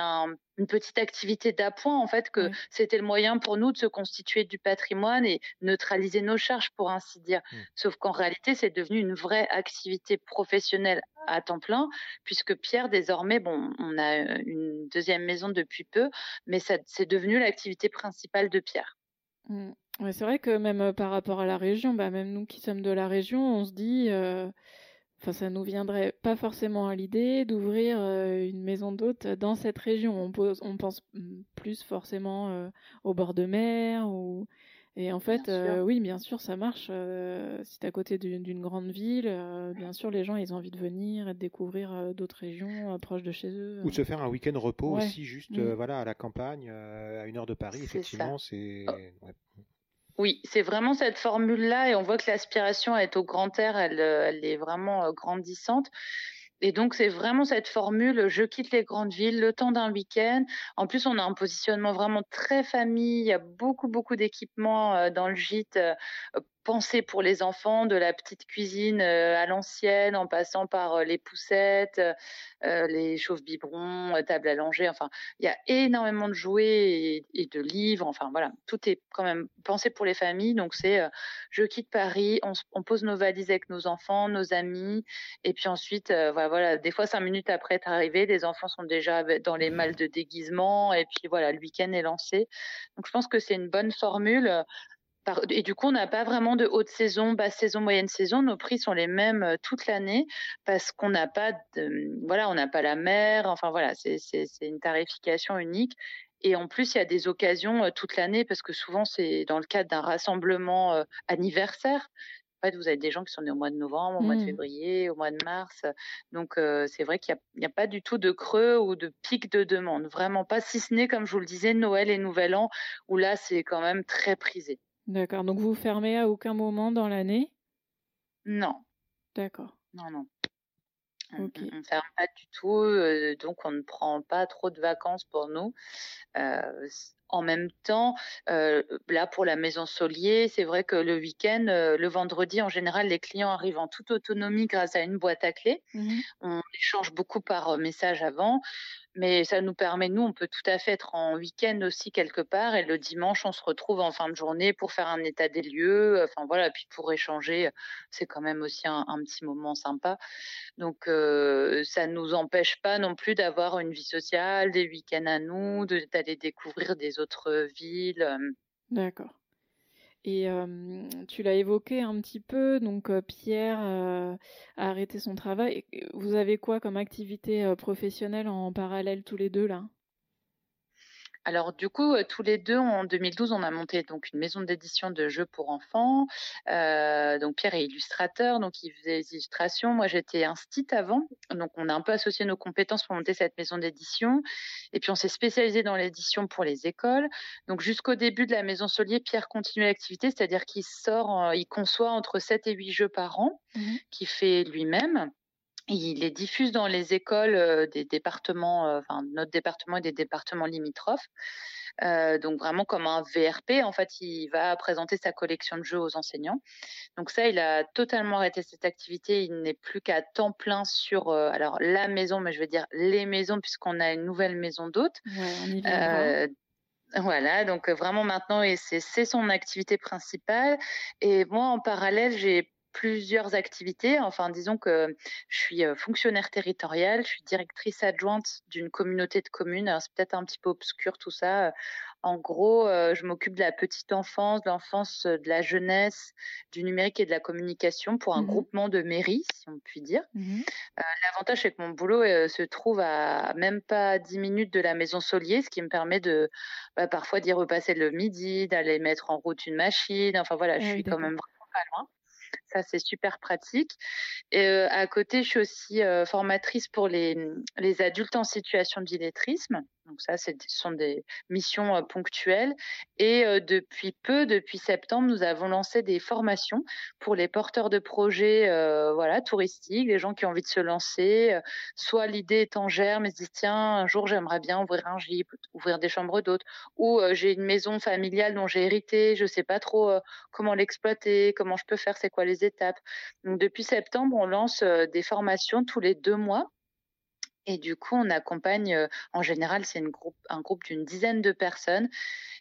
une petite activité d'appoint, en fait, que c'était le moyen pour nous de se constituer du patrimoine et neutraliser nos charges, pour ainsi dire. Mmh. Sauf qu'en réalité, c'est devenu une vraie activité professionnelle à temps plein, puisque Pierre, désormais, bon, on a une deuxième maison depuis peu, mais c'est devenu l'activité principale de Pierre. Mmh. c'est vrai que même par rapport à la région, bah, même nous qui sommes de la région, on se dit, enfin, ça nous viendrait pas forcément à l'idée d'ouvrir une maison d'hôte dans cette région. On, on pense plus forcément au bord de mer ou et en fait, euh, oui, bien sûr, ça marche. Euh, si tu es à côté d'une grande ville, euh, bien sûr, les gens, ils ont envie de venir et de découvrir d'autres régions proches de chez eux. Ou de se faire un week-end repos aussi, juste mmh. voilà, à la campagne, à une heure de Paris. Effectivement, c'est. Oh. Oui, c'est vraiment cette formule-là, et on voit que l'aspiration à être au grand air, elle, elle est vraiment grandissante. Et donc, c'est vraiment cette formule, je quitte les grandes villes le temps d'un week-end. En plus, on a un positionnement vraiment très famille. Il y a beaucoup, beaucoup d'équipements euh, dans le gîte euh, pensé pour les enfants, de la petite cuisine euh, à l'ancienne, en passant par les poussettes, les chauffe-biberons, table à langer. Enfin, il y a énormément de jouets et, de livres. Enfin, voilà, tout est quand même pensé pour les familles. Donc, c'est je quitte Paris, on, pose nos valises avec nos enfants, nos amis, et puis ensuite, voilà, voilà, des fois cinq minutes après être arrivé, des enfants sont déjà dans les malles de déguisement, et puis voilà, le week-end est lancé. Donc, je pense que c'est une bonne formule. Et du coup, on n'a pas vraiment de haute saison, basse saison, moyenne saison. Nos prix sont les mêmes euh, toute l'année parce qu'on n'a pas, de, voilà, on n'a pas la mer. Enfin voilà, c'est une tarification unique. Et en plus, il y a des occasions euh, toute l'année parce que souvent c'est dans le cadre d'un rassemblement euh, anniversaire. En fait, vous avez des gens qui sont nés au mois de novembre, au mois de mmh. février, au mois de mars. Donc, c'est vrai qu'il n'y a, a, pas du tout de creux ou de pic de demande. Vraiment pas, si ce n'est, comme je vous le disais, Noël et Nouvel An, où là, c'est quand même très prisé. D'accord. Donc vous fermez à aucun moment dans l'année? Non. D'accord. Non, non. On ne ferme pas du tout, euh, donc on ne prend pas trop de vacances pour nous. Euh, en même temps, euh, là pour la maison Solier, c'est vrai que le week-end, le vendredi, en général, les clients arrivent en toute autonomie grâce à une boîte à clés. Mmh on échange beaucoup par message avant mais ça nous permet, nous, on peut tout à fait être en week-end aussi quelque part, et le dimanche, on se retrouve en fin de journée pour faire un état des lieux, enfin voilà, puis pour échanger, c'est quand même aussi un, petit moment sympa. Donc, ça ne nous empêche pas non plus d'avoir une vie sociale, des week-ends à nous, d'aller découvrir des autres villes. D'accord. Et tu l'as évoqué un petit peu, donc Pierre a arrêté son travail. Vous avez quoi comme activité professionnelle en parallèle tous les deux là? Alors du coup, euh, tous les deux, en 2012, on a monté donc une maison d'édition de jeux pour enfants. Euh, donc Pierre est illustrateur, donc il faisait des illustrations. Moi, j'étais stit avant, donc on a un peu associé nos compétences pour monter cette maison d'édition. Et puis on s'est spécialisé dans l'édition pour les écoles. Donc jusqu'au début de la maison Solier, Pierre continue l'activité, c'est-à-dire qu'il sort, il conçoit entre 7 et 8 jeux par an, mmh qu'il fait lui-même. Il les diffuse dans les écoles euh, des départements, euh, enfin notre département et des départements limitrophes. Euh, donc vraiment comme un VRP, en fait, il va présenter sa collection de jeux aux enseignants. Donc ça, il a totalement arrêté cette activité. Il n'est plus qu'à temps plein sur alors la maison, mais je vais dire les maisons puisqu'on a une nouvelle maison d'hôtes. voilà, donc vraiment maintenant, et c'est son activité principale. Et moi, en parallèle, j'ai plusieurs activités. Enfin, disons que je suis fonctionnaire territorial, je suis directrice adjointe d'une communauté de communes. c'est peut-être un petit peu obscur tout ça. En gros, euh, je m'occupe de la petite enfance, de l'enfance, de la jeunesse, du numérique et de la communication pour un Mmh groupement de mairies, si on peut dire. Mmh L'avantage, c'est que mon boulot se trouve à même pas 10 minutes de la maison Solier, ce qui me permet de bah, parfois d'y repasser le midi, d'aller mettre en route une machine. Enfin voilà, je Ah suis quand même vraiment pas loin. Ça, c'est super pratique. Et euh, à côté, je suis aussi euh, formatrice pour les, les adultes en situation d'illettrisme. Donc ça, ce sont des missions euh, ponctuelles. Et depuis peu, depuis septembre, nous avons lancé des formations pour les porteurs de projets voilà, touristiques, les gens qui ont envie de se lancer. soit l'idée est en germe, ils se disent, tiens, un jour, j'aimerais bien ouvrir un gîte, ouvrir des chambres d'hôtes. Ou j'ai une maison familiale dont j'ai hérité, je sais pas trop comment l'exploiter, comment je peux faire, c'est quoi les étapes. Depuis septembre, on lance euh, des formations tous les deux mois. Et du coup, on accompagne, euh, en général, c'est un groupe d'une dizaine de personnes.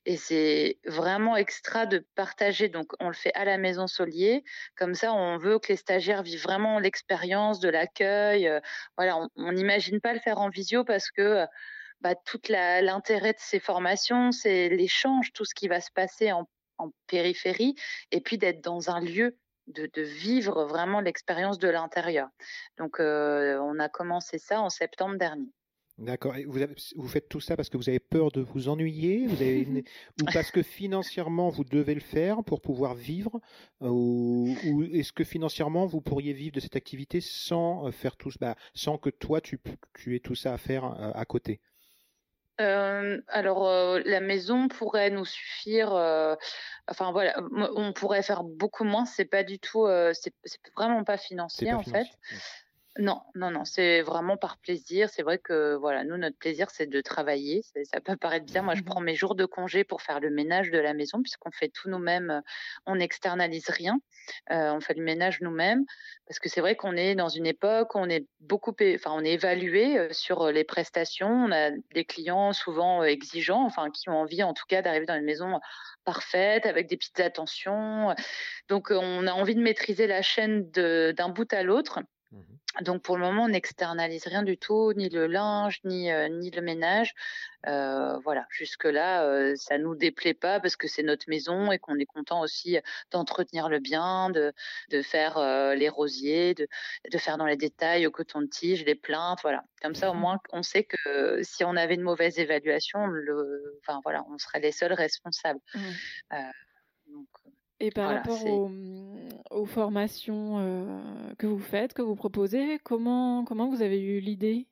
Et c'est vraiment extra de partager. Donc, on le fait à la Maison Solier. Comme ça, on veut que les stagiaires vivent vraiment l'expérience de l'accueil. Euh, voilà, on n'imagine pas le faire en visio parce que bah, toute la- l'intérêt de ces formations, c'est l'échange, tout ce qui va se passer en périphérie, et puis d'être dans un lieu, de, de vivre vraiment l'expérience de l'intérieur. Donc, euh, on a commencé ça en septembre dernier. D'accord. Et vous, vous faites tout ça parce que vous avez peur de vous ennuyer, vous avez une- [LAUGHS] ou parce que financièrement vous devez le faire pour pouvoir vivre, euh, ou, ou est-ce que financièrement vous pourriez vivre de cette activité sans euh, faire tout, bah, sans que toi tu, tu aies tout ça à faire à côté? Euh, alors, euh, la maison pourrait nous suffire. euh, enfin voilà, on pourrait faire beaucoup moins. C'est pas du tout, c'est vraiment pas financier pas en fait. Non, non, non, c'est vraiment par plaisir. C'est vrai que voilà, nous, notre plaisir, c'est de travailler. Ça peut paraître bien. Moi, je prends mes jours de congé pour faire le ménage de la maison, puisqu'on fait tout nous-mêmes. euh, On n'externalise rien. Euh, on fait le ménage nous-mêmes, parce que c'est vrai qu'on est dans une époque où on est beaucoup, enfin, on est évalué euh, sur les prestations. On a des clients souvent exigeants, enfin, qui ont envie, en tout cas, d'arriver dans une maison parfaite, avec des petites attentions. Donc, on a envie de maîtriser la chaîne d'un bout à l'autre. Mhm. Donc pour le moment, on n'externalise rien du tout, ni le linge, ni, euh, ni le ménage. Euh, voilà, jusque-là, euh, ça nous déplaît pas parce que c'est notre maison et qu'on est content aussi d'entretenir le bien, de, de faire euh, les rosiers, de, de faire dans les détails au coton-tige, les plaintes, voilà. Comme ça, au moins, on sait que si on avait une mauvaise évaluation, le, enfin voilà, on serait les seuls responsables. Donc, Et par Voilà, rapport aux euh, que vous faites, que vous proposez, comment, comment vous avez eu l'idée?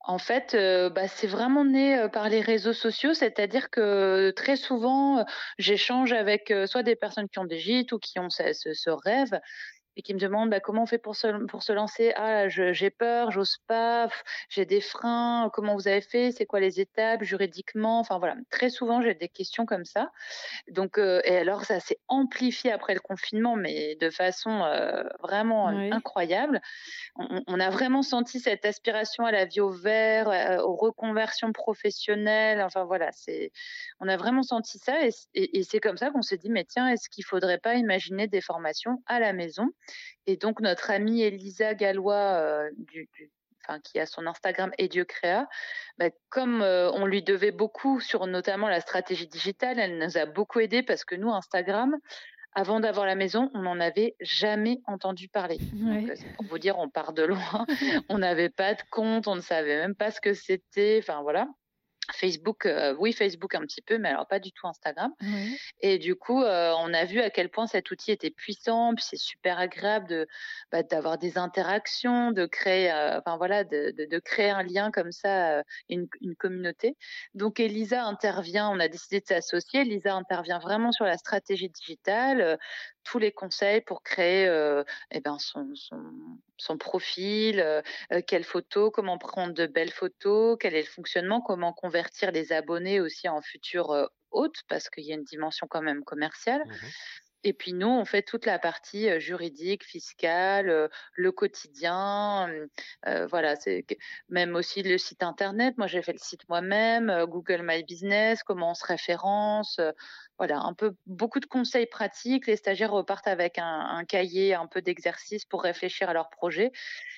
En fait, euh, bah, c'est vraiment né euh, par les réseaux sociaux, c'est-à-dire que très souvent, j'échange avec soit des personnes qui ont des gîtes ou qui ont ce rêve et qui me demandent bah, comment on fait pour se, pour se lancer? Ah, j'ai peur, j'ose pas, j'ai des freins, comment vous avez fait, c'est quoi les étapes juridiquement, enfin voilà. Très souvent, j'ai des questions comme ça. Donc, euh, et alors, ça s'est amplifié après le confinement, mais de façon euh, vraiment euh, incroyable on, on a vraiment senti cette aspiration à la vie au vert, euh, aux reconversions professionnelles. Enfin voilà, c'est, on a vraiment senti ça et, et- et c'est comme ça qu'on s'est dit mais tiens, est-ce qu'il faudrait pas imaginer des formations à la maison? Et donc notre amie Elisa Gallois, euh, du, du- enfin, qui a son Instagram et Dieu créa, bah, comme euh, on lui devait beaucoup sur notamment la stratégie digitale, elle nous a beaucoup aidé parce que nous Instagram, avant d'avoir la maison, on n'en avait jamais entendu parler. Ouais. euh, pour vous dire, on part de loin. [LAUGHS] on n'avait pas de compte, on ne savait même pas ce que c'était. Enfin voilà. Facebook, euh, oui, Facebook un petit peu, mais alors pas du tout Instagram. Et du coup, euh, on a vu à quel point cet outil était puissant, puis c'est super agréable de bah, d'avoir des interactions, de créer, euh, enfin voilà, de, de, de créer un lien comme ça, une, une communauté. Donc Elisa intervient, on a décidé de s'associer. Elisa intervient vraiment sur la stratégie digitale, tous les conseils pour créer, euh, eh ben son, son son profil, quelles photos, comment prendre de belles photos, quel est le fonctionnement, comment convertir les abonnés aussi en futurs hôtes, parce qu'il y a une dimension quand même commerciale. Mhm. Et puis nous, on fait toute la partie juridique, fiscale, le quotidien, euh, euh, voilà, c'est même aussi le site internet. Moi, j'ai fait le site moi-même, Google My Business, comment on se référence. Euh, voilà, un peu beaucoup de conseils pratiques. Les stagiaires repartent avec un, cahier, un peu d'exercices pour réfléchir à leur projet.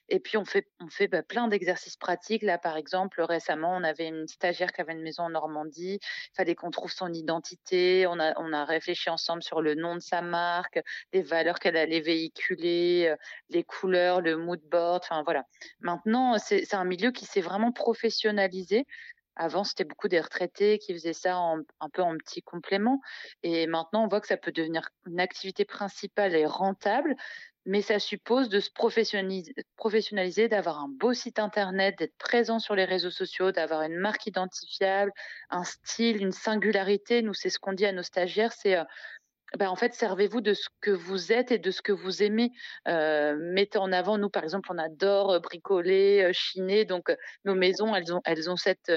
Et puis on fait, on fait bah, plein d'exercices pratiques. Là, par exemple, récemment, on avait une stagiaire qui avait une maison en Normandie. Il fallait qu'on trouve son identité. On a, on a réfléchi ensemble sur le nom de sa marque, les valeurs qu'elle allait véhiculer, les couleurs, le mood board. Enfin voilà. Maintenant, c'est un milieu qui s'est vraiment professionnalisé. Avant, c'était beaucoup des retraités qui faisaient ça en, un peu en petit complément. Et maintenant, on voit que ça peut devenir une activité principale et rentable, mais ça suppose de se professionnaliser, d'avoir un beau site internet, d'être présent sur les réseaux sociaux, d'avoir une marque identifiable, un style, une singularité. Nous, c'est ce qu'on dit à nos stagiaires, c'est euh, ben, en fait, servez-vous de ce que vous êtes et de ce que vous aimez. Mettez en avant, nous, par exemple, on adore bricoler, chiner, donc nos maisons, elles ont, elles ont cette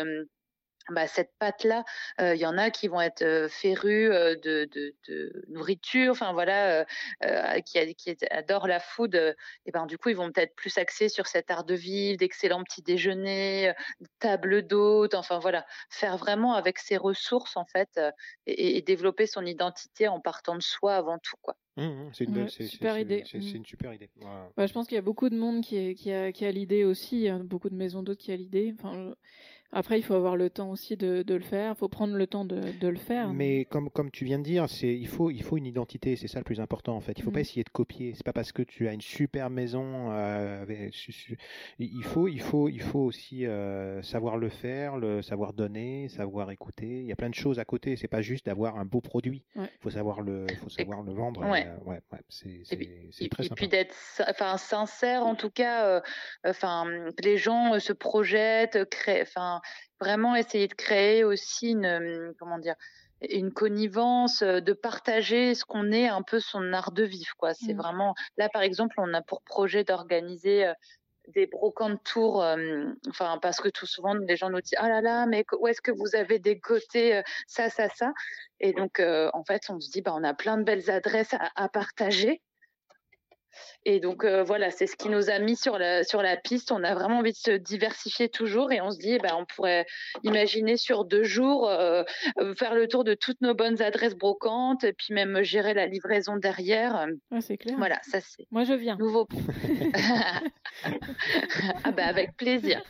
bah, cette pâte-là, il y en a qui vont être férus de, de, de, nourriture, enfin voilà, qui, qui, adorent la food. et ben du coup, ils vont peut-être plus axer sur cet art de vivre, d'excellents petits déjeuners, table d'hôtes, enfin voilà, faire vraiment avec ses ressources en fait et, développer son identité en partant de soi avant tout quoi. Mmh, c'est une, super idée. C'est une super idée. je pense qu'il y a beaucoup de monde qui, qui a, qui a l'idée aussi, hein, beaucoup de maisons d'hôtes qui a l'idée. Enfin, après, il faut avoir le temps aussi de, de le faire. Il faut prendre le temps de, de, le faire. Mais comme, comme tu viens de dire, c'est il faut, il faut une identité. C'est ça le plus important en fait. Il faut pas mm. essayer de copier. C'est pas parce que tu as une super maison. Euh, il faut, il faut, il faut aussi euh, savoir le faire, le savoir donner, savoir écouter. Il y a plein de choses à côté. C'est pas juste d'avoir un beau produit. Il faut savoir le, faut savoir le vendre. Ouais. Euh, ouais, ouais c'est, c'est, et puis, et puis d'être, enfin sincère en tout cas. Euh, enfin, les gens se projettent, créent, enfin vraiment essayer de créer aussi une, euh, comment dire, une connivence, euh, de partager ce qu'on est, un peu son art de vivre, quoi. C'est mmh. vraiment, là, par exemple, on a pour projet d'organiser euh, des brocantes tours, enfin parce que tout souvent les gens nous disent ah là là mais où est-ce que vous avez des côtés ça ça ça? et donc en fait on se dit bah on a plein de belles adresses à, à partager et donc euh, voilà, c'est ce qui nous a mis sur la sur la piste. On a vraiment envie de se diversifier toujours et on se dit, eh ben, on pourrait imaginer sur deux jours euh, euh, faire le tour de toutes nos bonnes adresses brocantes et puis même gérer la livraison derrière. c'est clair. Voilà, ça c'est. Moi je viens. Nouveau. [LAUGHS] [LAUGHS] ah ben avec plaisir.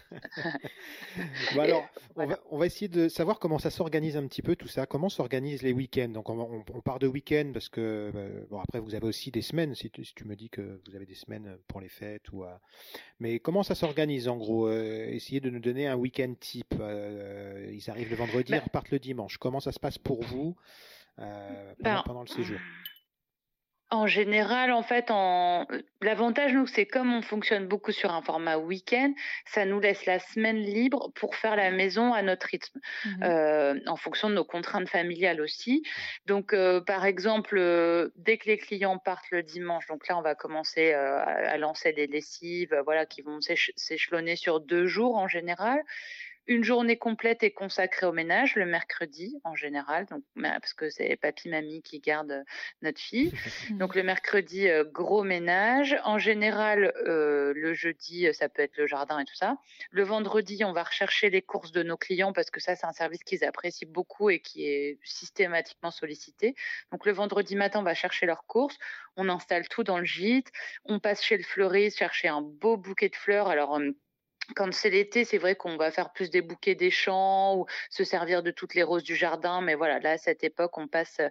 bon alors, on, va, on, va, essayer de savoir comment ça s'organise un petit peu tout ça. Comment s'organisent les week-ends? Donc on, on, part de week-end parce que bon après vous avez aussi des semaines si tu, si tu me dis que vous avez des semaines pour les fêtes ou mais comment ça s'organise en gros euh, Essayez de nous donner un week-end type. Euh, ils arrivent le vendredi, ils bah repartent le dimanche. Comment ça se passe pour vous euh, ben, pendant, le séjour? En général, en fait, en... l'avantage, nous, c'est comme on fonctionne beaucoup sur un format week-end, ça nous laisse la semaine libre pour faire la maison à notre rythme, mmh euh, en fonction de nos contraintes familiales aussi. Donc, euh, par exemple, euh, dès que les clients partent le dimanche, donc là, on va commencer euh, à, lancer des lessives, voilà, qui vont s'échelonner sur deux jours en général. Une journée complète est consacrée au ménage le mercredi en général, donc parce que c'est papy mamie qui garde euh, notre fille. [LAUGHS] Donc le mercredi euh, gros ménage. En général euh, le jeudi ça peut être le jardin et tout ça. Le vendredi on va rechercher les courses de nos clients parce que ça c'est un service qu'ils apprécient beaucoup et qui est systématiquement sollicité. Donc le vendredi matin on va chercher leurs courses. On installe tout dans le gîte. On passe chez le fleuriste chercher un beau bouquet de fleurs. Alors quand c'est l'été, c'est vrai qu'on va faire plus des bouquets des champs ou se servir de toutes les roses du jardin. Mais voilà, là, à cette époque, on passe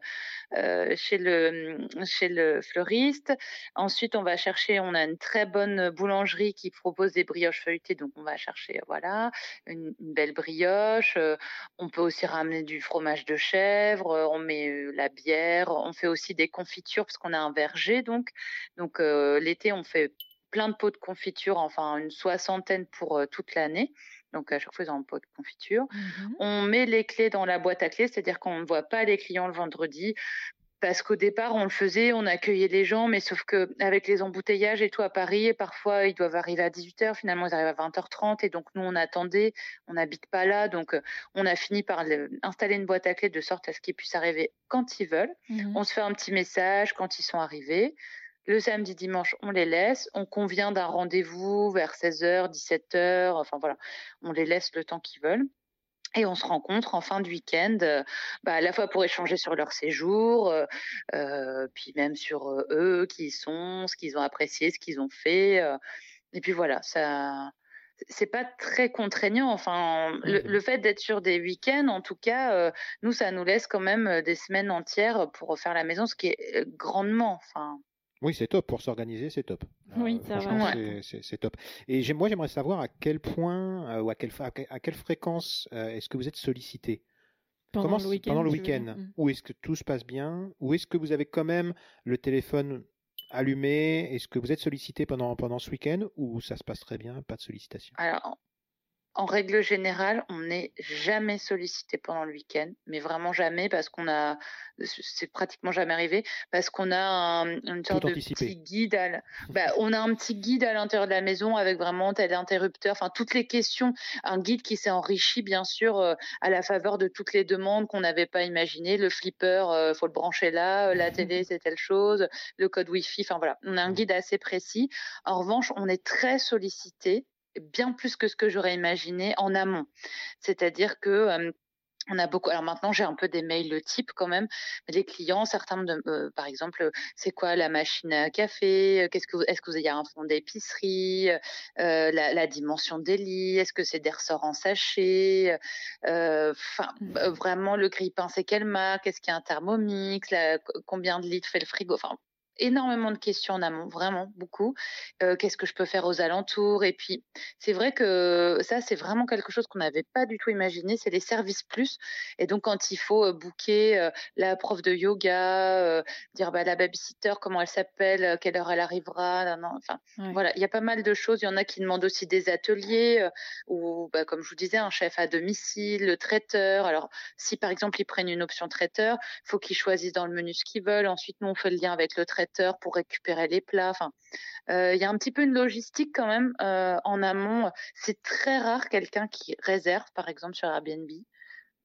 euh, chez le chez le fleuriste. Ensuite, on va chercher. On a une très bonne boulangerie qui propose des brioches feuilletées, donc on va chercher voilà une, belle brioche. Euh, on peut aussi ramener du fromage de chèvre. On met euh, la bière. On fait aussi des confitures parce qu'on a un verger. Donc donc l'été, on fait plein de pots de confiture, enfin une soixantaine pour euh, toute l'année. Donc à chaque fois, ils ont un pot de confiture. Mmh on met les clés dans la boîte à clés, c'est-à-dire qu'on ne voit pas les clients le vendredi. Parce qu'au départ, on le faisait, on accueillait les gens, mais sauf que avec les embouteillages et tout à Paris, parfois ils doivent arriver à 18h, finalement ils arrivent à 20h30, et donc nous on attendait, on n'habite pas là, donc euh, on a fini par installer une boîte à clés de sorte à ce qu'ils puissent arriver quand ils veulent. Mmh on se fait un petit message quand ils sont arrivés. Le samedi, dimanche, on les laisse. On convient d'un rendez-vous vers 16h, 17h. Enfin voilà, on les laisse le temps qu'ils veulent. Et on se rencontre en fin de week-end, bah, à la fois pour échanger sur leur séjour, euh, puis même sur eux, qui ils sont, ce qu'ils ont apprécié, ce qu'ils ont fait. et puis voilà, ça, c'est pas très contraignant. Enfin, le, mmh fait d'être sur des week-ends, en tout cas, nous, ça nous laisse quand même des semaines entières pour refaire la maison, ce qui est grandement. Enfin, oui, c'est top pour s'organiser, c'est top. Oui, ça va. C'est top. Et moi, j'aimerais savoir à quel point ou à quelle, à quelle fréquence est-ce que vous êtes sollicité? Pendant le week-end. Pendant le week-end. Ou est-ce que tout se passe bien? Ou est-ce que vous avez quand même le téléphone allumé? Est-ce que vous êtes sollicité pendant, pendant ce week-end? Ou ça se passe très bien, pas de sollicitation? Alors, en règle générale, on n'est jamais sollicité pendant le week-end, mais vraiment jamais parce qu'on a, c'est pratiquement jamais arrivé, parce qu'on a un, une sorte de petit guide. À, [LAUGHS] bah, on a un petit guide à l'intérieur de la maison avec vraiment tel interrupteur, enfin toutes les questions, un guide qui s'est enrichi bien sûr euh, à la faveur de toutes les demandes qu'on n'avait pas imaginées. Le flipper, euh, faut le brancher là, euh, la télé [LAUGHS] c'est telle chose, le code Wi-Fi, enfin voilà, on a un mmh. guide assez précis. En revanche, on est très sollicité bien plus que ce que j'aurais imaginé en amont. C'est-à-dire que on a beaucoup. Alors maintenant, j'ai un peu des mails type quand même. Les clients, certains me par exemple, c'est quoi la machine à café? Qu'est-ce que est-ce que vous avez un fond d'épicerie? La, dimension des lits Est-ce que c'est des ressorts en sachet Enfin, mmh. vraiment le grille-pain, c'est quelle marque? Est-ce qu'il y a un thermomix? Combien de litres fait le frigo? Enfin, énormément de questions en amont, vraiment beaucoup. Euh, qu'est-ce que je peux faire aux alentours? Et puis, c'est vrai que ça, c'est vraiment quelque chose qu'on n'avait pas du tout imaginé, c'est les services plus. Et donc, quand il faut euh, booker euh, la prof de yoga, dire bah, la babysitter, comment elle s'appelle, quelle heure elle arrivera, non, enfin, voilà, il y a pas mal de choses. Il y en a qui demandent aussi des ateliers, ou bah, comme je vous disais, un chef à domicile, le traiteur. Alors, si par exemple, ils prennent une option traiteur, il faut qu'ils choisissent dans le menu ce qu'ils veulent. Ensuite, nous, on fait le lien avec le traiteur pour récupérer les plats. Enfin, euh, il y a un petit peu une logistique quand même euh, en amont. C'est très rare quelqu'un qui réserve, par exemple sur Airbnb,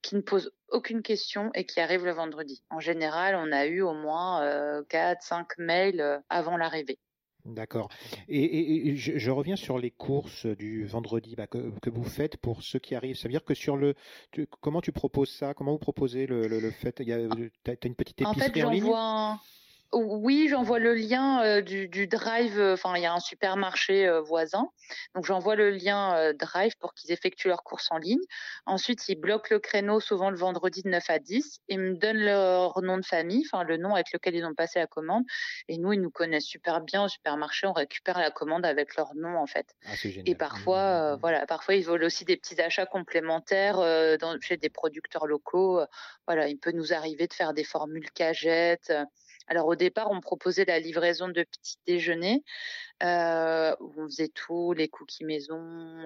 qui ne pose aucune question et qui arrive le vendredi. En général, on a eu au moins euh, 4, 5 mails avant l'arrivée. D'accord. Et, je, reviens sur les courses du vendredi bah, que, vous faites pour ceux qui arrivent. Ça veut dire que sur le, comment tu proposes ça? Comment vous proposez le, le, fait? Il y a, as, une petite épicerie en, ligne? Oui, j'envoie le lien euh, du, drive. Euh, enfin, il y a un supermarché euh, voisin, donc j'envoie le lien drive pour qu'ils effectuent leurs courses en ligne. Ensuite, ils bloquent le créneau, souvent le vendredi de 9 à 10, et me donnent leur nom de famille, enfin le nom avec lequel ils ont passé la commande. Et nous, ils nous connaissent super bien au supermarché. On récupère la commande avec leur nom en fait. Ah, et parfois, mmh, mmh, mmh. voilà, parfois ils veulent aussi des petits achats complémentaires dans, chez des producteurs locaux. Voilà, il peut nous arriver de faire des formules cagettes. Alors au départ, on proposait la livraison de petits déjeuners euh, où on faisait tout, les cookies maison,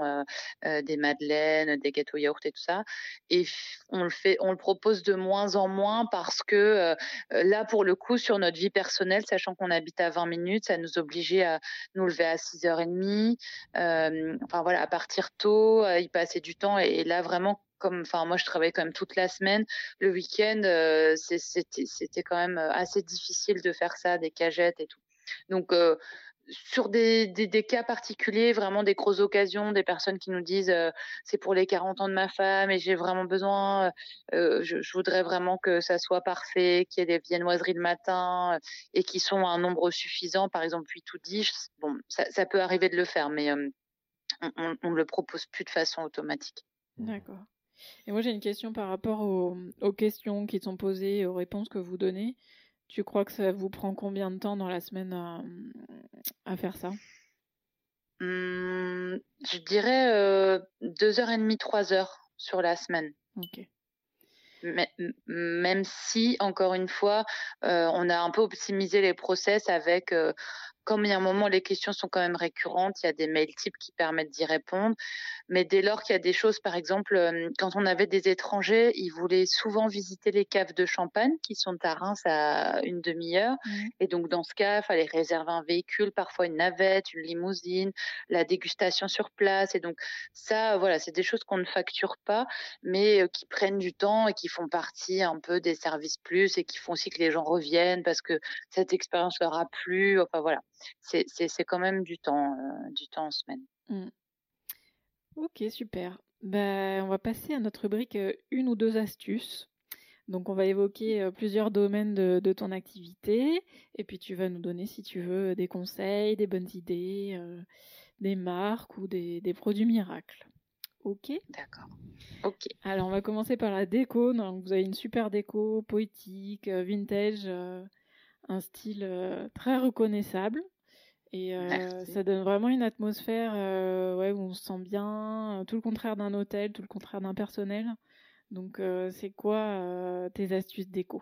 euh, euh, des madeleines, des gâteaux yaourt et tout ça. Et on le fait, on le propose de moins en moins parce que là, pour le coup, sur notre vie personnelle, sachant qu'on habite à 20 minutes, ça nous obligeait à nous lever à 6h30. enfin voilà, à partir tôt, y passer du temps. Et, là, vraiment, comme, enfin, moi, je travaillais quand même toute la semaine. Le week-end, c'était quand même assez difficile de faire ça, des cagettes et tout. Donc, sur des, cas particuliers, vraiment des grosses occasions, des personnes qui nous disent c'est pour les 40 ans de ma femme et j'ai vraiment besoin, je, je, voudrais vraiment que ça soit parfait, qu'il y ait des viennoiseries le matin et qui sont un nombre suffisant, par exemple 8 ou 10. Bon, ça, peut arriver de le faire, mais on ne le propose plus de façon automatique. D'accord. Et moi, j'ai une question par rapport aux, questions qui sont posées, aux réponses que vous donnez. Tu crois que ça vous prend combien de temps dans la semaine à, faire ça? Mmh, Je dirais euh, deux heures et demie, trois heures sur la semaine. Ok. même si, encore une fois, euh, on a un peu optimisé les process avec euh, comme il y a un moment, les questions sont quand même récurrentes, il y a des mails types qui permettent d'y répondre. Mais dès lors qu'il y a des choses, par exemple, quand on avait des étrangers, ils voulaient souvent visiter les caves de champagne qui sont à Reims à une demi-heure. Mmh. Et donc, dans ce cas, il fallait réserver un véhicule, parfois une navette, une limousine, la dégustation sur place. Et donc, ça, voilà, c'est des choses qu'on ne facture pas, mais qui prennent du temps et qui font partie un peu des services plus et qui font aussi que les gens reviennent parce que cette expérience leur a plu. Enfin, voilà c'est quand même du temps, euh, du temps en semaine. Mmh. Ok, super. ben, On va passer à notre rubrique une ou deux astuces. Donc on va évoquer plusieurs domaines de, ton activité et puis tu vas nous donner si tu veux des conseils, des bonnes idées, des marques ou des, produits miracles. Ok? D'accord. Ok. Alors on va commencer par la déco. Donc, vous avez une super déco poétique, vintage, un style très reconnaissable. Et ça donne vraiment une atmosphère ouais, où on se sent bien, tout le contraire d'un hôtel, tout le contraire d'un personnel. Donc, euh, c'est quoi euh, tes astuces déco?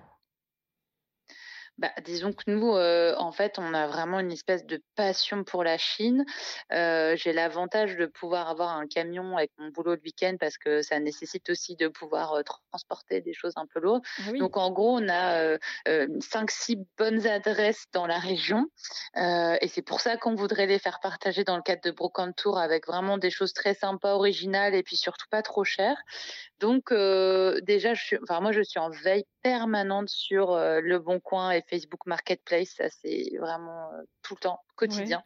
Bah, disons que nous, euh, en fait, on a vraiment une espèce de passion pour la Chine. Euh, j'ai l'avantage de pouvoir avoir un camion avec mon boulot de week-end parce que ça nécessite aussi de pouvoir euh, transporter des choses un peu lourdes. Ah Donc, en gros, on a cinq, six bonnes adresses dans la région, et c'est pour ça qu'on voudrait les faire partager dans le cadre de Brocante Tour avec vraiment des choses très sympas, originales, et puis surtout pas trop chères. Donc, déjà, je suis, enfin, moi, je suis en veille permanente sur le Bon Coin et Facebook Marketplace. Ça, c'est vraiment tout le temps, quotidien.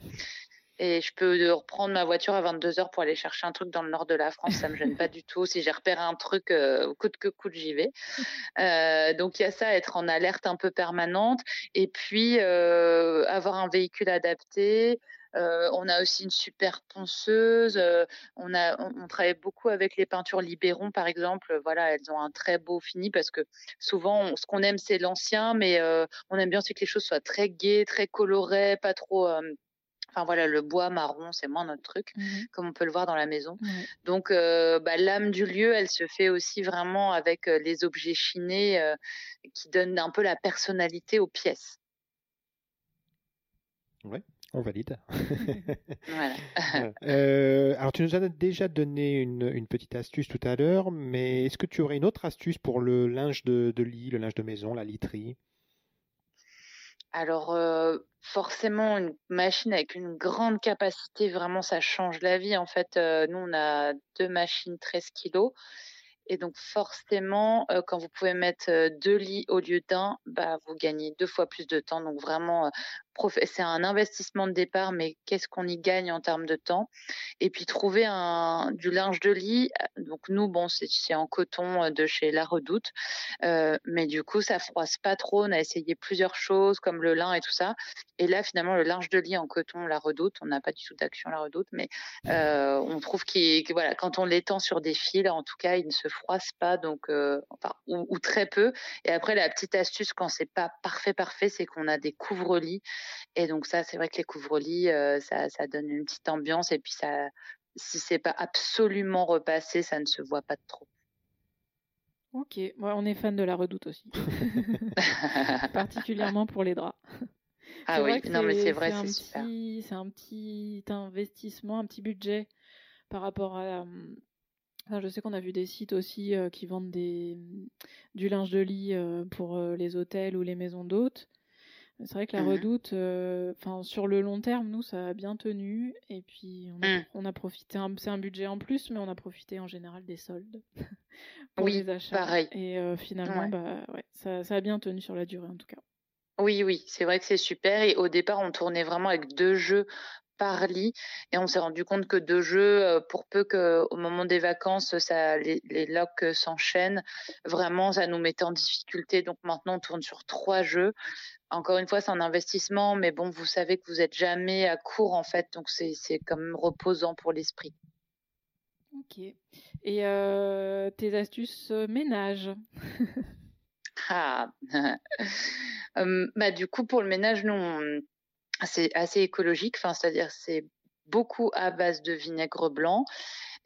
Et je peux reprendre ma voiture à 22 heures pour aller chercher un truc dans le nord de la France. Ça me gêne pas du tout. Si j'ai repéré un truc, coûte que coûte, j'y vais. donc il y a ça, être en alerte un peu permanente. Et puis avoir un véhicule adapté. Euh, on a aussi une super ponceuse. Euh, on, a, on, travaille beaucoup avec les peintures Libéron, par exemple. Voilà, elles ont un très beau fini parce que souvent, ce qu'on aime, c'est l'ancien, mais euh, on aime bien aussi que les choses soient très gaies, très colorées, pas trop. Enfin voilà, le bois marron, c'est moins notre truc, mmh comme on peut le voir dans la maison. Donc bah, l'âme du lieu, elle se fait aussi vraiment avec les objets chinés qui donnent un peu la personnalité aux pièces. Ouais, on valide. [LAUGHS] [LAUGHS] Euh, alors, tu nous as déjà donné une, petite astuce tout à l'heure, mais est-ce que tu aurais une autre astuce pour le linge de, lit, le linge de maison, la literie? Alors euh, forcément une machine avec une grande capacité, vraiment ça change la vie. En fait, euh, nous on a deux machines 13 kilos et donc forcément, quand vous pouvez mettre deux lits au lieu d'un, bah, vous gagnez deux fois plus de temps. Donc vraiment, c'est un investissement de départ, mais qu'est-ce qu'on y gagne en termes de temps? Et puis trouver un, du linge de lit. Euh, donc nous, bon, c'est en coton euh, de chez La Redoute, euh, mais du coup, ça froisse pas trop. On a essayé plusieurs choses comme le lin et tout ça. Et là, finalement, le linge de lit en coton La Redoute, on n'a pas du tout d'action La Redoute, mais on trouve qu'il, que voilà, quand on l'étend sur des fils, en tout cas, il ne se froisse pas, donc enfin ou, ou, très peu. Et après, la petite astuce quand c'est pas parfait, parfait, c'est qu'on a des couvre-lits et donc ça, c'est vrai que les couvre-lits, euh, ça, ça, donne une petite ambiance. Et puis ça, si c'est pas absolument repassé, ça ne se voit pas trop. Ok, on est fan de la redoute aussi, [LAUGHS] [LAUGHS] particulièrement pour les draps. [LAUGHS] Ah oui, non mais c'est vrai, c'est super. C'est un petit investissement, un petit budget par rapport à. je sais qu'on a vu des sites aussi euh, qui vendent des, du linge de lit euh, pour les hôtels ou les maisons d'hôtes. C'est vrai que la mmh redoute, euh, enfin sur le long terme, nous, ça a bien tenu. Et puis, on a, mmh. profité, c'est un budget en plus, mais on a profité en général des soldes [LAUGHS] pour oui, les achats. Pareil. Et euh, finalement, bah, ouais, ça, ça, a bien tenu sur la durée en tout cas. Oui, oui, c'est vrai que c'est super. Et au départ, on tournait vraiment avec deux jeux par lit et on s'est rendu compte que deux jeux, pour peu qu'au moment des vacances, ça, les, les locks s'enchaînent, vraiment, ça nous mettait en difficulté. Donc maintenant, on tourne sur trois jeux encore une fois, c'est un investissement, mais bon, vous savez que vous n'êtes jamais à court en fait, donc c'est quand même reposant pour l'esprit. Ok. Et euh, tes astuces ménage? Ah, [LAUGHS] bah du coup pour le ménage, nous, c'est assez écologique, c'est-à-dire c'est beaucoup à base de vinaigre blanc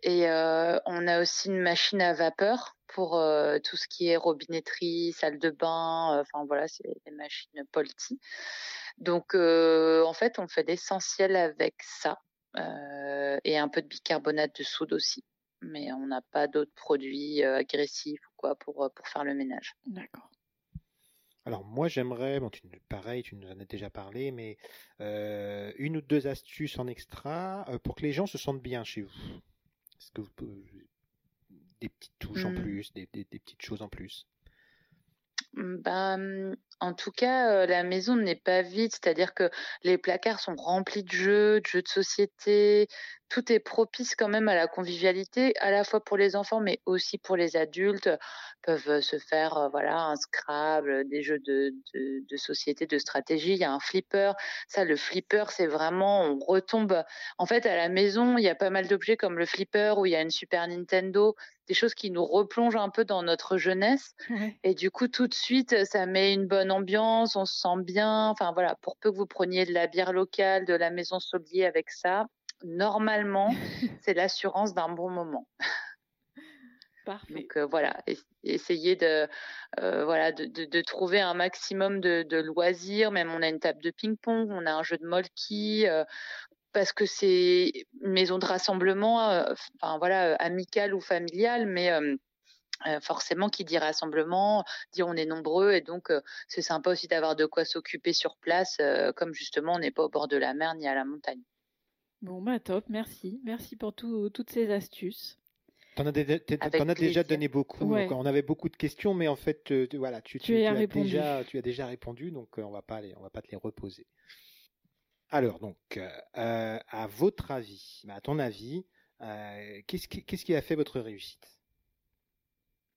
et euh, on a aussi une machine à vapeur pour euh, tout ce qui est robinetterie, salle de bain, euh, enfin voilà, c'est des machines Polti. Donc en fait, on fait l'essentiel avec ça et un peu de bicarbonate de soude aussi. Mais on n'a pas d'autres produits agressifs ou quoi pour, pour faire le ménage. D'accord. Alors moi j'aimerais, bon, tu, pareil, tu nous en as déjà parlé, mais une ou deux astuces en extra pour que les gens se sentent bien chez vous. Est-ce que vous pouvez... des petites touches en mmh. plus, des, petites choses en plus? Ben, en tout cas, la maison n'est pas vide, c'est-à-dire que les placards sont remplis de jeux, de jeux de société. Tout est propice quand même à la convivialité, à la fois pour les enfants, mais aussi pour les adultes. Peuvent se faire, voilà, un Scrabble, des jeux de, de, de, société, de stratégie. Il y a un flipper. Ça, le flipper, c'est vraiment, on retombe. En fait, à la maison, il y a pas mal d'objets comme le flipper où il y a une Super Nintendo des choses qui nous replongent un peu dans notre jeunesse. Et du coup, tout de suite, ça met une bonne ambiance, on se sent bien. Enfin voilà, pour peu que vous preniez de la bière locale, de la maison Solier avec ça, normalement, [LAUGHS] c'est l'assurance d'un bon moment. Parfait. Donc euh, voilà, essayez de, euh, voilà, de, de, de, trouver un maximum de, de, loisirs. Même on a une table de ping-pong, on a un jeu de molki. Euh, parce que c'est une maison de rassemblement, euh, enfin voilà, euh, amicale ou familiale, mais euh, forcément qui dit rassemblement dit on est nombreux et donc c'est sympa aussi d'avoir de quoi s'occuper sur place, comme justement on n'est pas au bord de la mer ni à la montagne. Bon bah top, merci, merci pour tout, toutes ces astuces. T'en as, as, déjà donné beaucoup. Ouais. on avait beaucoup de questions, mais en fait, tu, voilà, tu, tu, tu, as, as déjà, tu as déjà répondu, donc on va pas les, on va pas te les reposer. Alors, donc, euh, à votre avis, à ton avis, euh, qu'est-ce qui, qu qui, a fait votre réussite?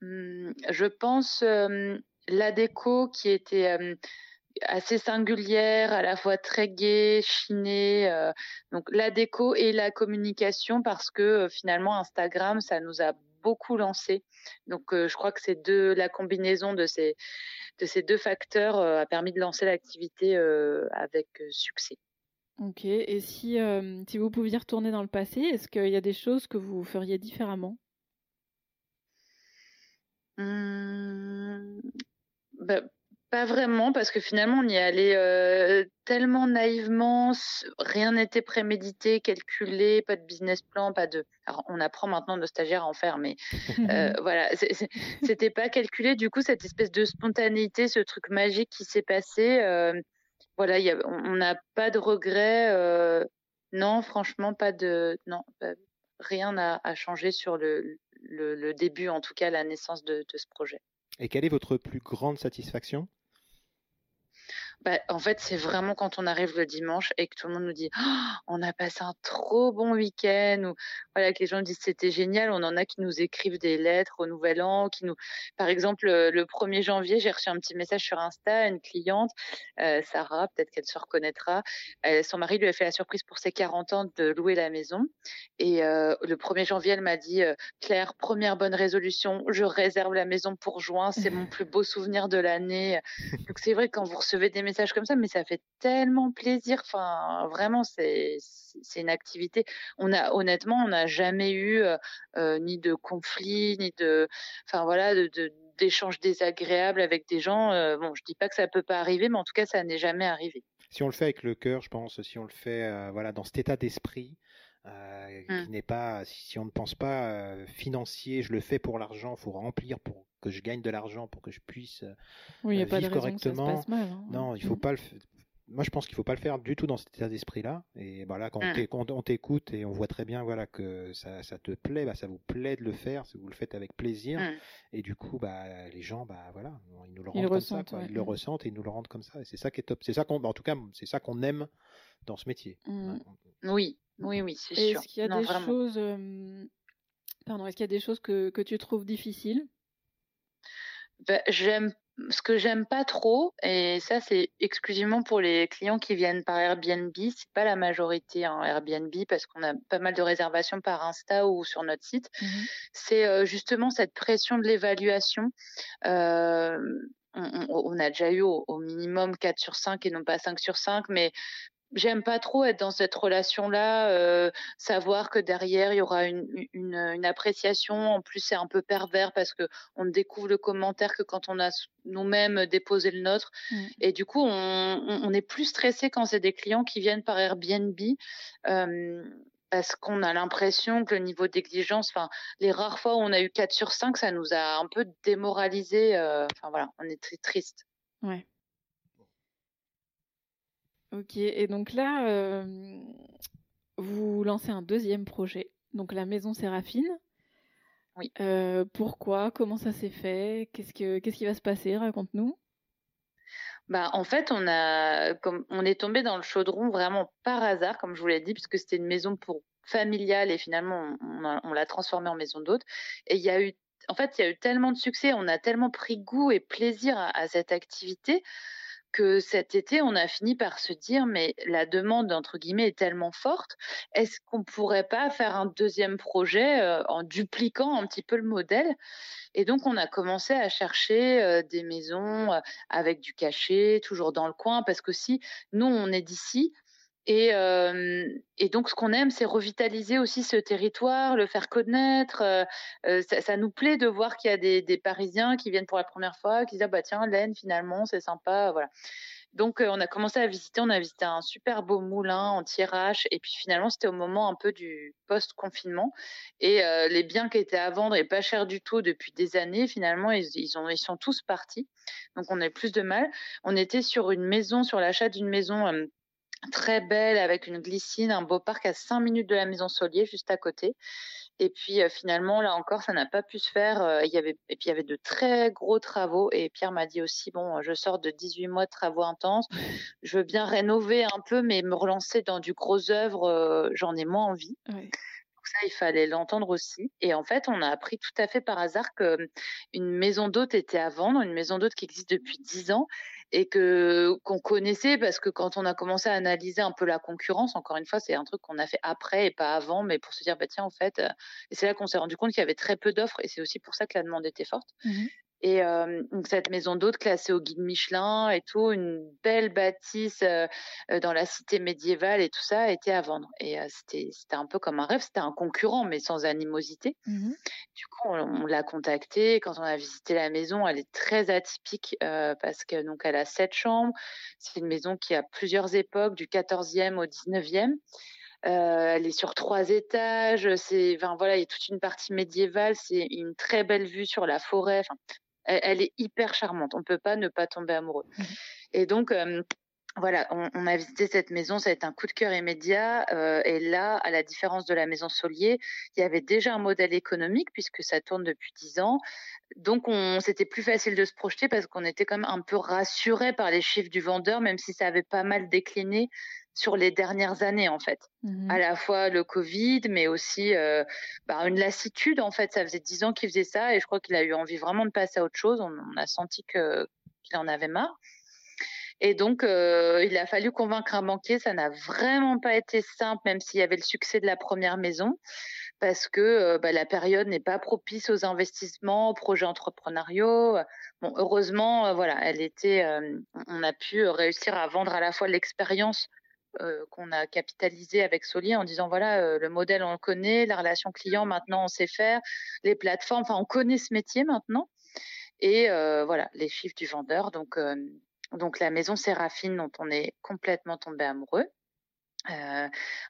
Mmh, Je pense euh, la déco qui était assez singulière, à la fois très gaie, chinée. donc, la déco et la communication parce que finalement, Instagram, ça nous a beaucoup lancé. Donc, je crois que c'est deux, la combinaison de ces deux facteurs a permis de lancer l'activité avec succès. Ok, et si, euh, si vous pouviez retourner dans le passé, est-ce qu'il y a des choses que vous feriez différemment? Mmh, bah, Pas vraiment, parce que finalement, on y allait euh, tellement naïvement, rien n'était prémédité, calculé, pas de business plan, pas de. Alors, on apprend maintenant de stagiaires à en faire, mais [LAUGHS] euh, voilà, c'était pas calculé. Du coup, cette espèce de spontanéité, ce truc magique qui s'est passé voilà, on n'a pas de regrets. Euh, non, franchement, pas de, non, rien n'a à changé sur le, début, en tout cas, la naissance de ce projet. Et quelle est votre plus grande satisfaction? Bah, en fait, c'est vraiment quand on arrive le dimanche et que tout le monde nous dit oh, on a passé un trop bon week-end ou voilà que les gens disent c'était génial. On en a qui nous écrivent des lettres au Nouvel An, qui nous, par exemple, le 1er janvier, j'ai reçu un petit message sur Insta, une cliente, euh, Sarah, peut-être qu'elle se reconnaîtra. Euh, son mari lui a fait la surprise pour ses 40 ans de louer la maison et euh, le 1er janvier, elle m'a dit Claire, première bonne résolution, je réserve la maison pour juin, c'est mon [LAUGHS] plus beau souvenir de l'année. Donc c'est vrai quand vous recevez des messages comme ça, mais ça fait tellement plaisir. Enfin, vraiment, c'est une activité. On a honnêtement, on n'a jamais eu euh, euh, ni de conflit, ni de, enfin voilà, d'échanges désagréables avec des gens. Euh, bon, je dis pas que ça peut pas arriver, mais en tout cas, ça n'est jamais arrivé. Si on le fait avec le cœur, je pense, si on le fait, euh, voilà, dans cet état d'esprit, euh, mmh. qui n'est pas, si on ne pense pas euh, financier, je le fais pour l'argent, faut remplir pour que je gagne de l'argent, pour que je puisse oui, euh, vivre correctement. Mal, hein. Non, il faut mmh. pas le. Moi, je pense qu'il faut pas le faire du tout dans cet état d'esprit-là. Et voilà, quand mmh. on t'écoute et on voit très bien, voilà, que ça, ça te plaît, bah, ça vous plaît de le faire, si vous le faites avec plaisir. Et du coup, bah, les gens, bah, voilà, ils nous le rendent ils comme ressentent, ça, ouais. ils le ressentent et ils nous le rendent comme ça. Et c'est ça qui est top. C'est ça qu'on, bah, en tout cas, c'est ça qu'on aime dans ce métier. Oui, oui, oui, c'est sûr. Est-ce qu'il y a non, des vraiment. choses, euh... pardon, est-ce qu'il y a des choses que, que tu trouves difficiles? Ben, J'aime ce que j'aime pas trop, et ça c'est exclusivement pour les clients qui viennent par Airbnb, c'est pas la majorité en hein, Airbnb parce qu'on a pas mal de réservations par Insta ou sur notre site. Mmh. C'est euh, justement cette pression de l'évaluation. Euh, on, on, a déjà eu au, au, minimum 4 sur 5 et non pas 5 sur 5, mais j'aime pas trop être dans cette relation-là, euh, savoir que derrière il y aura une, une, une appréciation. En plus, c'est un peu pervers parce que on ne découvre le commentaire que quand on a nous-mêmes déposé le nôtre. Mmh. Et du coup, on, on, est plus stressé quand c'est des clients qui viennent par Airbnb. Euh, parce qu'on a l'impression que le niveau d'exigence, enfin, les rares fois où on a eu 4 sur 5, ça nous a un peu démoralisé. Euh, enfin voilà, on est très triste. Ouais. Ok, et donc là, euh, vous lancez un deuxième projet, donc la Maison Séraphine. Oui. pourquoi? Comment ça s'est fait? Qu'est-ce que qu'est-ce qui va se passer? Raconte-nous. Bah, en fait, on a, comme, on est tombé dans le chaudron vraiment par hasard, comme je vous l'ai dit, puisque c'était une maison pour familiale et finalement on, on l'a transformée en maison d'hôte. Et il y a eu, en fait, il y a eu tellement de succès, on a tellement pris goût et plaisir à, cette activité cet été, on a fini par se dire, mais la demande, entre guillemets, est tellement forte, est-ce qu'on pourrait pas faire un deuxième projet euh, en dupliquant un petit peu le modèle? Et donc, on a commencé à chercher des maisons avec du cachet, toujours dans le coin, parce que si nous, on est d'ici, et, et, donc, ce qu'on aime, c'est revitaliser aussi ce territoire, le faire connaître. ça, ça, nous plaît de voir qu'il y a des, Parisiens qui viennent pour la première fois, qui disent ah bah tiens, Laine, finalement, c'est sympa, voilà. Donc, on a commencé à visiter. On a visité un super beau moulin en tirage. Et puis, finalement, c'était au moment un peu du post-confinement. Et les biens qui étaient à vendre et pas chers du tout depuis des années, finalement, ils, ils sont tous partis. Donc, on a plus de mal. On était sur une maison, sur l'achat d'une maison très belle avec une glycine, un beau parc à 5 minutes de la maison Solier, juste à côté. Et puis finalement, là encore, ça n'a pas pu se faire. il y avait, et puis il y avait de très gros travaux. Et Pierre m'a dit aussi, bon, je sors de 18 mois de travaux intenses. Je veux bien rénover un peu, mais me relancer dans du gros œuvre, j'en ai moins envie. Donc ça, il fallait l'entendre aussi. Et en fait, on a appris tout à fait par hasard que une maison d'hôte était à vendre, une maison d'hôte qui existe depuis 10 ans et que qu'on connaissait parce que quand on a commencé à analyser un peu la concurrence, encore une fois, c'est un truc qu'on a fait après et pas avant, mais pour se dire bah tiens en fait, et c'est là qu'on s'est rendu compte qu'il y avait très peu d'offres et c'est aussi pour ça que la demande était forte. Mmh et donc cette maison d'hôte classée au guide Michelin et tout, une belle bâtisse dans la cité médiévale et tout ça était à vendre. Et c'était c'était un peu comme un rêve, c'était un concurrent mais sans animosité. Mmh du coup, on, l'a contacté. Quand on a visité la maison, elle est très atypique parce que donc elle a sept chambres. C'est une maison qui a plusieurs époques, du 14e au 19e. Euh, elle est sur trois étages. C'est, enfin voilà, il y a toute une partie médiévale. C'est une très belle vue sur la forêt. Enfin, elle, est hyper charmante. On ne peut pas ne pas tomber amoureux. Mmh et donc, voilà, on, a visité cette maison, ça a été un coup de cœur immédiat. et là, à la différence de la maison Solier, il y avait déjà un modèle économique puisque ça tourne depuis dix ans. Donc, on, c'était plus facile de se projeter parce qu'on était quand même un peu rassuré par les chiffres du vendeur, même si ça avait pas mal décliné sur les dernières années en fait. Mmh à la fois le Covid, mais aussi bah, une lassitude en fait. Ça faisait dix ans qu'il faisait ça et je crois qu'il a eu envie vraiment de passer à autre chose. On, a senti que qu'il en avait marre. Et donc, il a fallu convaincre un banquier. Ça n'a vraiment pas été simple, même s'il y avait le succès de la première maison, parce que bah, la période n'est pas propice aux investissements, aux projets entrepreneuriaux. Bon, heureusement, voilà, elle était. on a pu réussir à vendre à la fois l'expérience euh, qu'on a capitalisé avec Solier en disant voilà euh, le modèle on le connaît, la relation client maintenant on sait faire, les plateformes, enfin on connaît ce métier maintenant et euh, voilà les chiffres du vendeur donc donc la maison Séraphine dont on est complètement tombé amoureux.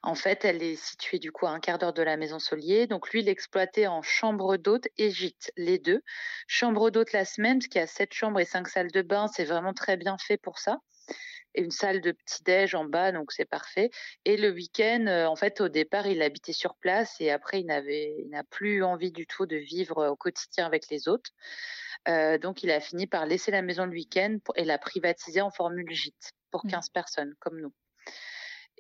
en fait, elle est située du coup à un quart d'heure de la maison Solier. Donc lui, il exploitait en chambre d'hôte et gîte, les deux. Chambre d'hôte la semaine, parce qu'il y a sept chambres et cinq salles de bain, c'est vraiment très bien fait pour ça une salle de petit-déj en bas, donc c'est parfait. Et le week-end, euh, en fait, au départ, il habitait sur place et après, il n'avait, il n'a plus envie du tout de vivre au quotidien avec les autres. Euh, donc, il a fini par laisser la maison le week-end et la privatiser en formule gîte pour 15 mmh. personnes, comme nous.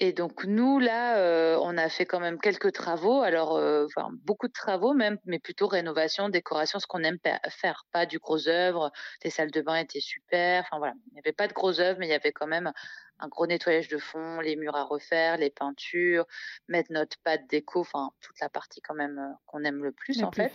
Et donc nous là, euh, on a fait quand même quelques travaux. Alors, euh, beaucoup de travaux même, mais plutôt rénovation, décoration, ce qu'on aime faire, pas du gros œuvre. Les salles de bain étaient super. Enfin voilà, il n'y avait pas de gros œuvres, mais il y avait quand même un gros nettoyage de fond, les murs à refaire, les peintures, mettre notre pâte déco, enfin toute la partie quand même euh, qu'on aime le plus en fait.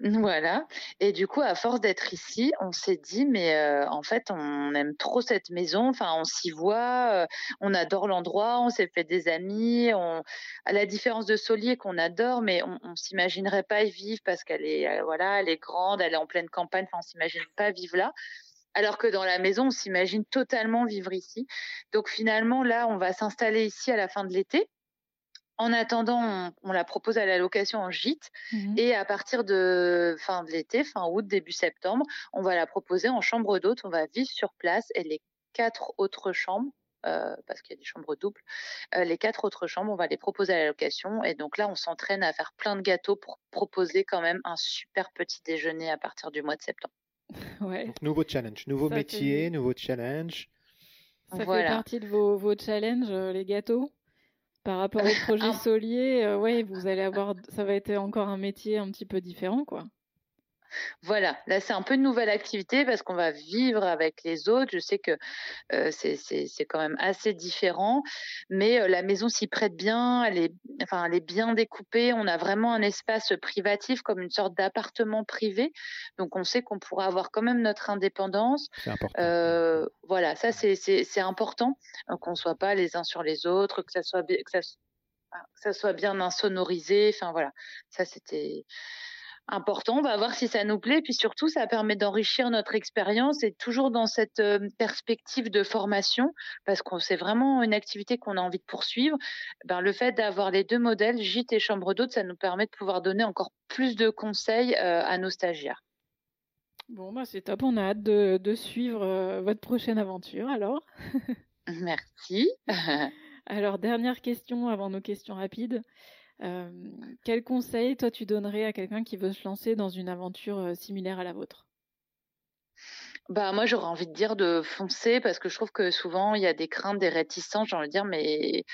voilà. Et du coup, à force d'être ici, on s'est dit mais euh, en fait on aime trop cette maison, enfin on s'y voit, euh, on adore l'endroit, on s'est fait des amis, on à la différence de Solier qu'on adore, mais on, on s'imaginerait pas y vivre parce qu'elle est voilà, elle est grande, elle est en pleine campagne, enfin on s'imagine pas vivre là alors que dans la maison, on s'imagine totalement vivre ici. Donc finalement, là, on va s'installer ici à la fin de l'été. En attendant, on, la propose à la location en gîte mmh et à partir de fin de l'été, fin août, début septembre, on va la proposer en chambre d'hôte. On va vivre sur place et les quatre autres chambres parce qu'il y a des chambres doubles. les quatre autres chambres, on va les proposer à la location. Et donc là, on s'entraîne à faire plein de gâteaux pour proposer quand même un super petit déjeuner à partir du mois de septembre. [LAUGHS] Ouais. nouveau challenge, nouveau métier, nouveau challenge. Ça fait partie de vos, vos challenges, les gâteaux? Par rapport au [LAUGHS] projet Solier, ouais, vous allez avoir, ça va être encore un métier un petit peu différent, quoi. Voilà, là c'est un peu une nouvelle activité parce qu'on va vivre avec les autres. Je sais que euh, c'est quand même assez différent, mais euh, la maison s'y prête bien, elle est, enfin, elle est bien découpée. On a vraiment un espace privatif comme une sorte d'appartement privé. Donc on sait qu'on pourra avoir quand même notre indépendance. Important. Euh, voilà, ça c'est important qu'on ne soit pas les uns sur les autres, que ça soit, que ça, que ça soit bien insonorisé. Enfin voilà, ça c'était important. On va voir si ça nous plaît. Puis surtout, ça permet d'enrichir notre expérience et toujours dans cette euh, perspective de formation, parce qu'on c'est vraiment une activité qu'on a envie de poursuivre. Ben, le fait d'avoir les deux modèles, gîte et chambre d'hôte, ça nous permet de pouvoir donner encore plus de conseils euh, à nos stagiaires. Bon, bah c'est top. On a hâte de, de suivre euh, votre prochaine aventure alors. [LAUGHS] Merci. [LAUGHS] alors, dernière question avant nos questions rapides. Euh, quel conseil, toi, tu donnerais à quelqu'un qui veut se lancer dans une aventure euh, similaire à la vôtre? Bah moi j'aurais envie de dire de foncer parce que je trouve que souvent il y a des craintes, des réticences. J'ai envie de dire mais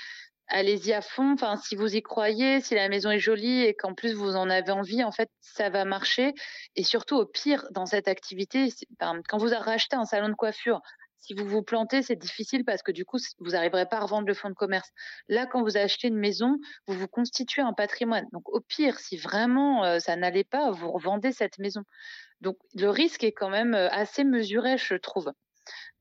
allez-y à fond. Enfin si vous y croyez, si la maison est jolie et qu'en plus vous en avez envie, en fait ça va marcher. Et surtout au pire dans cette activité, quand vous racheté un salon de coiffure si vous vous plantez, c'est difficile parce que du coup, vous n'arriverez pas à revendre le fonds de commerce. Là, quand vous achetez une maison, vous vous constituez un patrimoine. Donc, au pire, si vraiment euh, ça n'allait pas, vous revendez cette maison. Donc, le risque est quand même euh, assez mesuré, je trouve.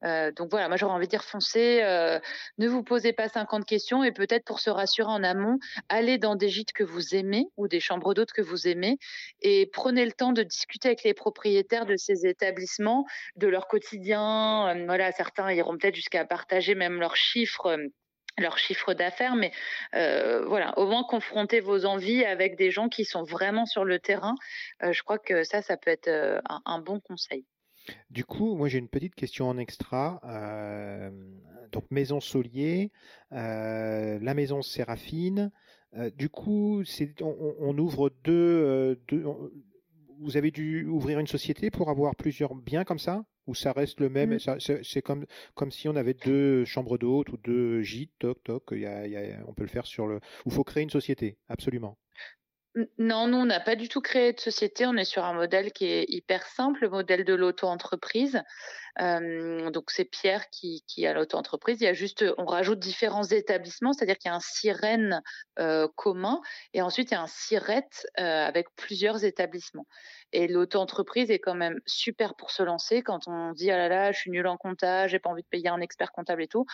Euh, donc voilà, moi j'aurais envie de dire foncez, euh, ne vous posez pas 50 questions et peut-être pour se rassurer en amont, allez dans des gîtes que vous aimez ou des chambres d'hôtes que vous aimez et prenez le temps de discuter avec les propriétaires de ces établissements, de leur quotidien. Euh, voilà, certains iront peut-être jusqu'à partager même leurs chiffres leur chiffre d'affaires, mais voilà, au moins confronter vos envies avec des gens qui sont vraiment sur le terrain. je crois que ça, ça peut être un bon conseil. Du coup, moi j'ai une petite question en extra. Euh, donc maison Solier, euh, la maison Séraphine. Euh, du coup, on, ouvre deux, Vous avez dû ouvrir une société pour avoir plusieurs biens comme ça? Ou ça reste le même mmh. C'est comme, comme si on avait deux chambres d'hôtes ou deux gîtes, toc, toc. on peut le faire sur le. Ou faut créer une société, absolument? Non, nous, on n'a pas du tout créé de société. On est sur un modèle qui est hyper simple, le modèle de l'auto-entreprise. Donc, c'est Pierre qui, a l'auto-entreprise. Il y a juste, on rajoute différents établissements, c'est-à-dire qu'il y a un sirène commun et ensuite il y a un SIRET euh, avec plusieurs établissements. Et l'auto-entreprise est quand même super pour se lancer quand on dit ah là là, je suis nul en comptage, j'ai pas envie de payer un expert comptable et tout.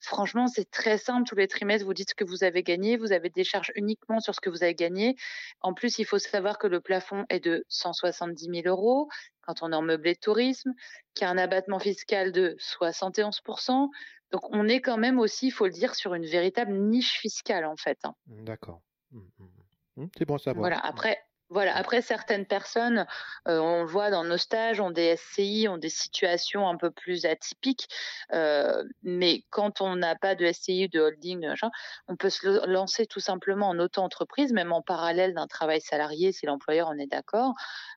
Franchement, c'est très simple. Tous les trimestres, vous dites ce que vous avez gagné, vous avez des charges uniquement sur ce que vous avez gagné. En plus, il faut savoir que le plafond est de 170 000 euros quand on est en meublé de tourisme, qu'il y a un abattement fiscal de 71 donc on est quand même aussi, il faut le dire, sur une véritable niche fiscale en fait. Hein. D'accord. Mmh, mmh, mmh. C'est bon ça. Voilà. Après, voilà. Après, certaines personnes, euh, on le voit dans nos stages, ont des SCI, ont des situations un peu plus atypiques. Euh, mais quand on n'a pas de SCI ou de holding, on peut se lancer tout simplement en auto-entreprise, même en parallèle d'un travail salarié, si l'employeur en est d'accord.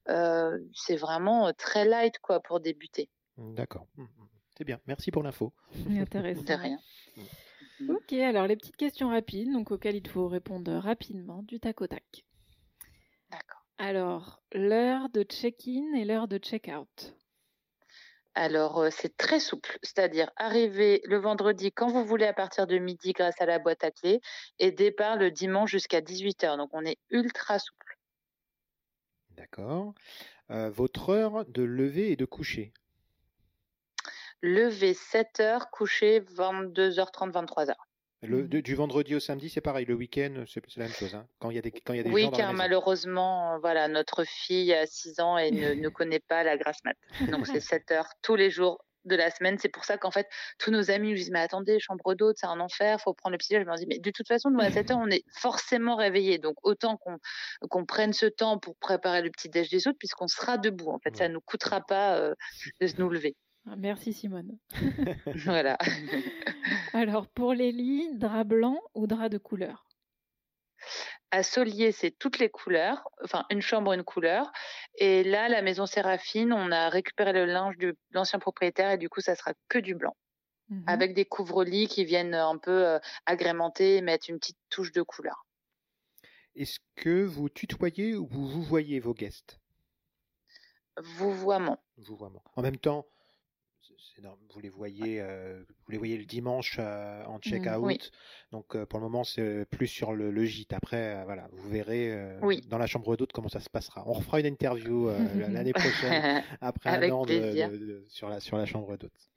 Euh, c'est vraiment très light quoi pour débuter. D'accord. Mmh, mmh. C'est bien. Merci pour l'info. Intéressant. De rien. Ok, alors les petites questions rapides, donc auxquelles il faut répondre rapidement, du tac au tac. D'accord. Alors, l'heure de check-in et l'heure de check-out. Alors, euh, c'est très souple, c'est-à-dire arriver le vendredi quand vous voulez à partir de midi grâce à la boîte à clés et départ le dimanche jusqu'à 18h. Donc, on est ultra souple. D'accord. Euh, votre heure de lever et de coucher? Lever 7h, coucher 22h30, 23h. Le, mmh. du vendredi au samedi, c'est pareil. Le week-end, c'est la même chose. Hein. Quand il y a des, quand il y a des oui, gens dans car malheureusement, voilà, notre fille a 6 ans et ne, ne connaît pas la grasse mat. Donc c'est [LAUGHS] 7 heures tous les jours de la semaine. C'est pour ça qu'en fait, tous nos amis nous disent Mais attendez, chambre d'hôte, c'est un enfer, faut prendre le petit Je me dis Mais de toute façon, nous, à 7 heures, on est forcément réveillés. Donc autant qu'on qu'on prenne ce temps pour préparer le petit déj des autres, puisqu'on sera debout. En fait, ça ne nous coûtera pas euh, de nous lever. Ah, merci Simone. [LAUGHS] [LAUGHS] voilà. [LAUGHS] Alors pour les lits, drap blanc ou drap de couleur? À Solier, c'est toutes les couleurs, enfin une chambre, une couleur. Et là, la maison Séraphine, on a récupéré le linge de l'ancien propriétaire et du coup, ça sera que du blanc. Mhm. Avec des couvre-lits qui viennent un peu euh, agrémenter et mettre une petite touche de couleur. Est-ce que vous tutoyez ou vous vous voyez vos guests? Vouvoiement. Vouvoiement. En même temps, vous les voyez, euh, vous les voyez le dimanche euh, en mmh, check-out. Donc euh, pour le moment, c'est plus sur le, le gîte. Après, voilà, vous verrez dans la chambre d'hôte comment ça se passera. On refera une interview l'année [LAUGHS] prochaine [LAUGHS] après un an sur la sur la chambre d'hôte.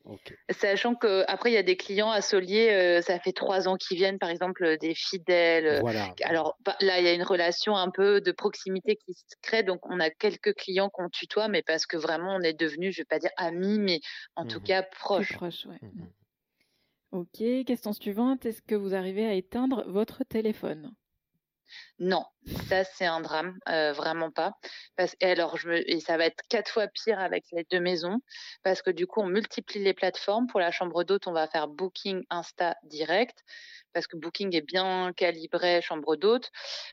Sachant que après il y a des clients à Solier, ça fait trois ans qu'ils viennent, par exemple des fidèles. Alors bah, là il y a une relation un peu de proximité qui se crée, donc on a quelques clients qu'on tutoie, mais parce que vraiment on est devenus, je vais pas dire amis, mais en tout mmh cas proches. Proche, ouais. Mmh ok, question suivante, est-ce que vous arrivez à éteindre votre téléphone? Non, ça c'est un drame, euh, vraiment pas. Et alors, je ça va être quatre fois pire avec les deux maisons, parce que du coup, on multiplie les plateformes. Pour la chambre d'hôte, on va faire Booking, Insta, direct, parce que Booking est bien calibré chambre d'hôte,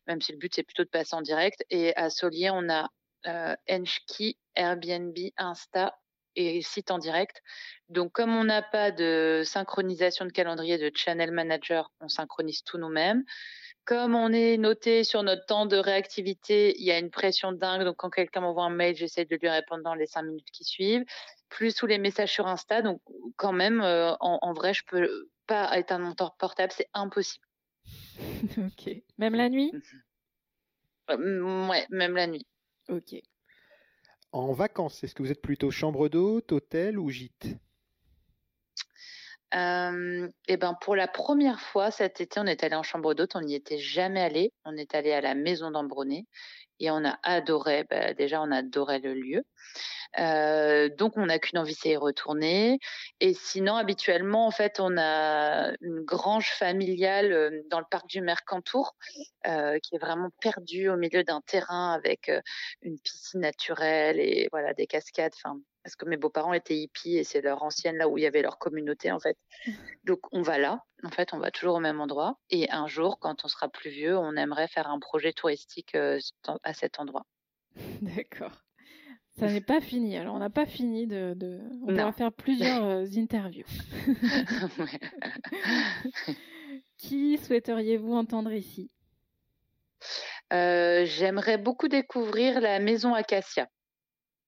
même si le but c'est plutôt de passer en direct. Et à Solier, on a euh, Enchki, Airbnb, Insta et site en direct. Donc, comme on n'a pas de synchronisation de calendrier de channel manager, on synchronise tout nous-mêmes. Comme on est noté sur notre temps de réactivité, il y a une pression dingue. Donc, quand quelqu'un m'envoie un mail, j'essaie de lui répondre dans les cinq minutes qui suivent. Plus tous les messages sur Insta. Donc, quand même, euh, en, vrai, je peux pas éteindre mon portable. C'est impossible. [LAUGHS] ok. Même la nuit? Euh, Ouais, même la nuit. Ok. En vacances, est-ce que vous êtes plutôt chambre d'hôte, hôtel ou gîte? Euh, et ben pour la première fois cet été, on est allé en chambre d'hôte. On n'y était jamais allé. On est allé à la maison d'Ambronay et on a adoré. Bah, déjà, on a adoré le lieu. Euh, donc, on n'a qu'une envie, c'est y retourner. Et sinon, habituellement, en fait, on a une grange familiale euh, dans le parc du Mercantour, qui est vraiment perdue au milieu d'un terrain avec une piscine naturelle et voilà des cascades. Enfin, parce que mes beaux-parents étaient hippies et c'est leur ancienne là où il y avait leur communauté en fait. [LAUGHS] Donc on va là, en fait, on va toujours au même endroit. Et un jour, quand on sera plus vieux, on aimerait faire un projet touristique à cet endroit. [LAUGHS] D'accord. Ça n'est [LAUGHS] pas fini. Alors, on n'a pas fini de. On va faire plusieurs euh, interviews. Qui souhaiteriez-vous entendre ici? Euh, J'aimerais beaucoup découvrir la maison Acacia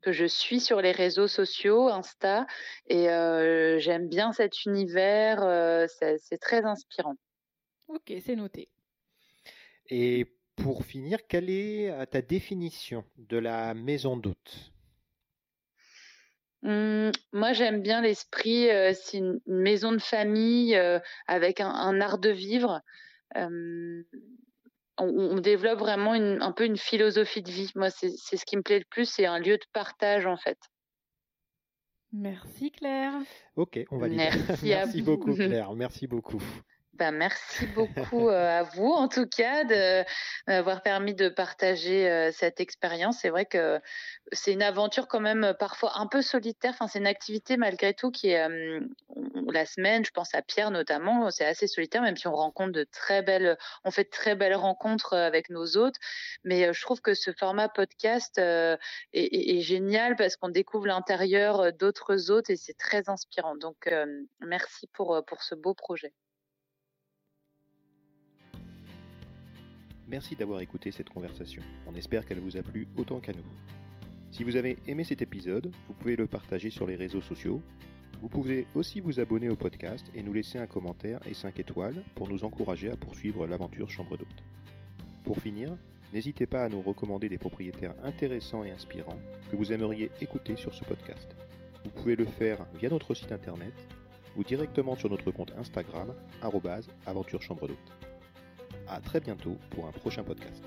que je suis sur les réseaux sociaux, Insta, et euh, j'aime bien cet univers. c'est très inspirant. Ok, c'est noté. Et pour finir, quelle est ta définition de la maison d'hôte? Mmh, moi, j'aime bien l'esprit, euh, c'est une, maison de famille euh, avec un, art de vivre. On, développe vraiment un peu une philosophie de vie. Moi, c'est ce qui me plaît le plus, c'est un lieu de partage en fait. Merci Claire. Ok, on va dire. Merci, [LAUGHS] Merci beaucoup Claire, merci beaucoup. Ben, merci [LAUGHS] beaucoup euh, à vous, en tout cas, de m'avoir permis de partager euh, cette expérience. C'est vrai que c'est une aventure quand même euh, parfois un peu solitaire. Enfin, c'est une activité malgré tout qui est la semaine. Je pense à Pierre notamment. C'est assez solitaire, même si on rencontre de très belles, on fait de très belles rencontres avec nos hôtes. Mais je trouve que ce format podcast est, est, génial parce qu'on découvre l'intérieur d'autres hôtes et c'est très inspirant. Donc, merci pour pour ce beau projet. Merci d'avoir écouté cette conversation. On espère qu'elle vous a plu autant qu'à nous. Si vous avez aimé cet épisode, vous pouvez le partager sur les réseaux sociaux. Vous pouvez aussi vous abonner au podcast et nous laisser un commentaire et 5 étoiles pour nous encourager à poursuivre l'aventure Chambre d'hôte. Pour finir, n'hésitez pas à nous recommander des propriétaires intéressants et inspirants que vous aimeriez écouter sur ce podcast. Vous pouvez le faire via notre site internet ou directement sur notre compte Instagram, aventure chambre d'hôte. À très bientôt pour un prochain podcast.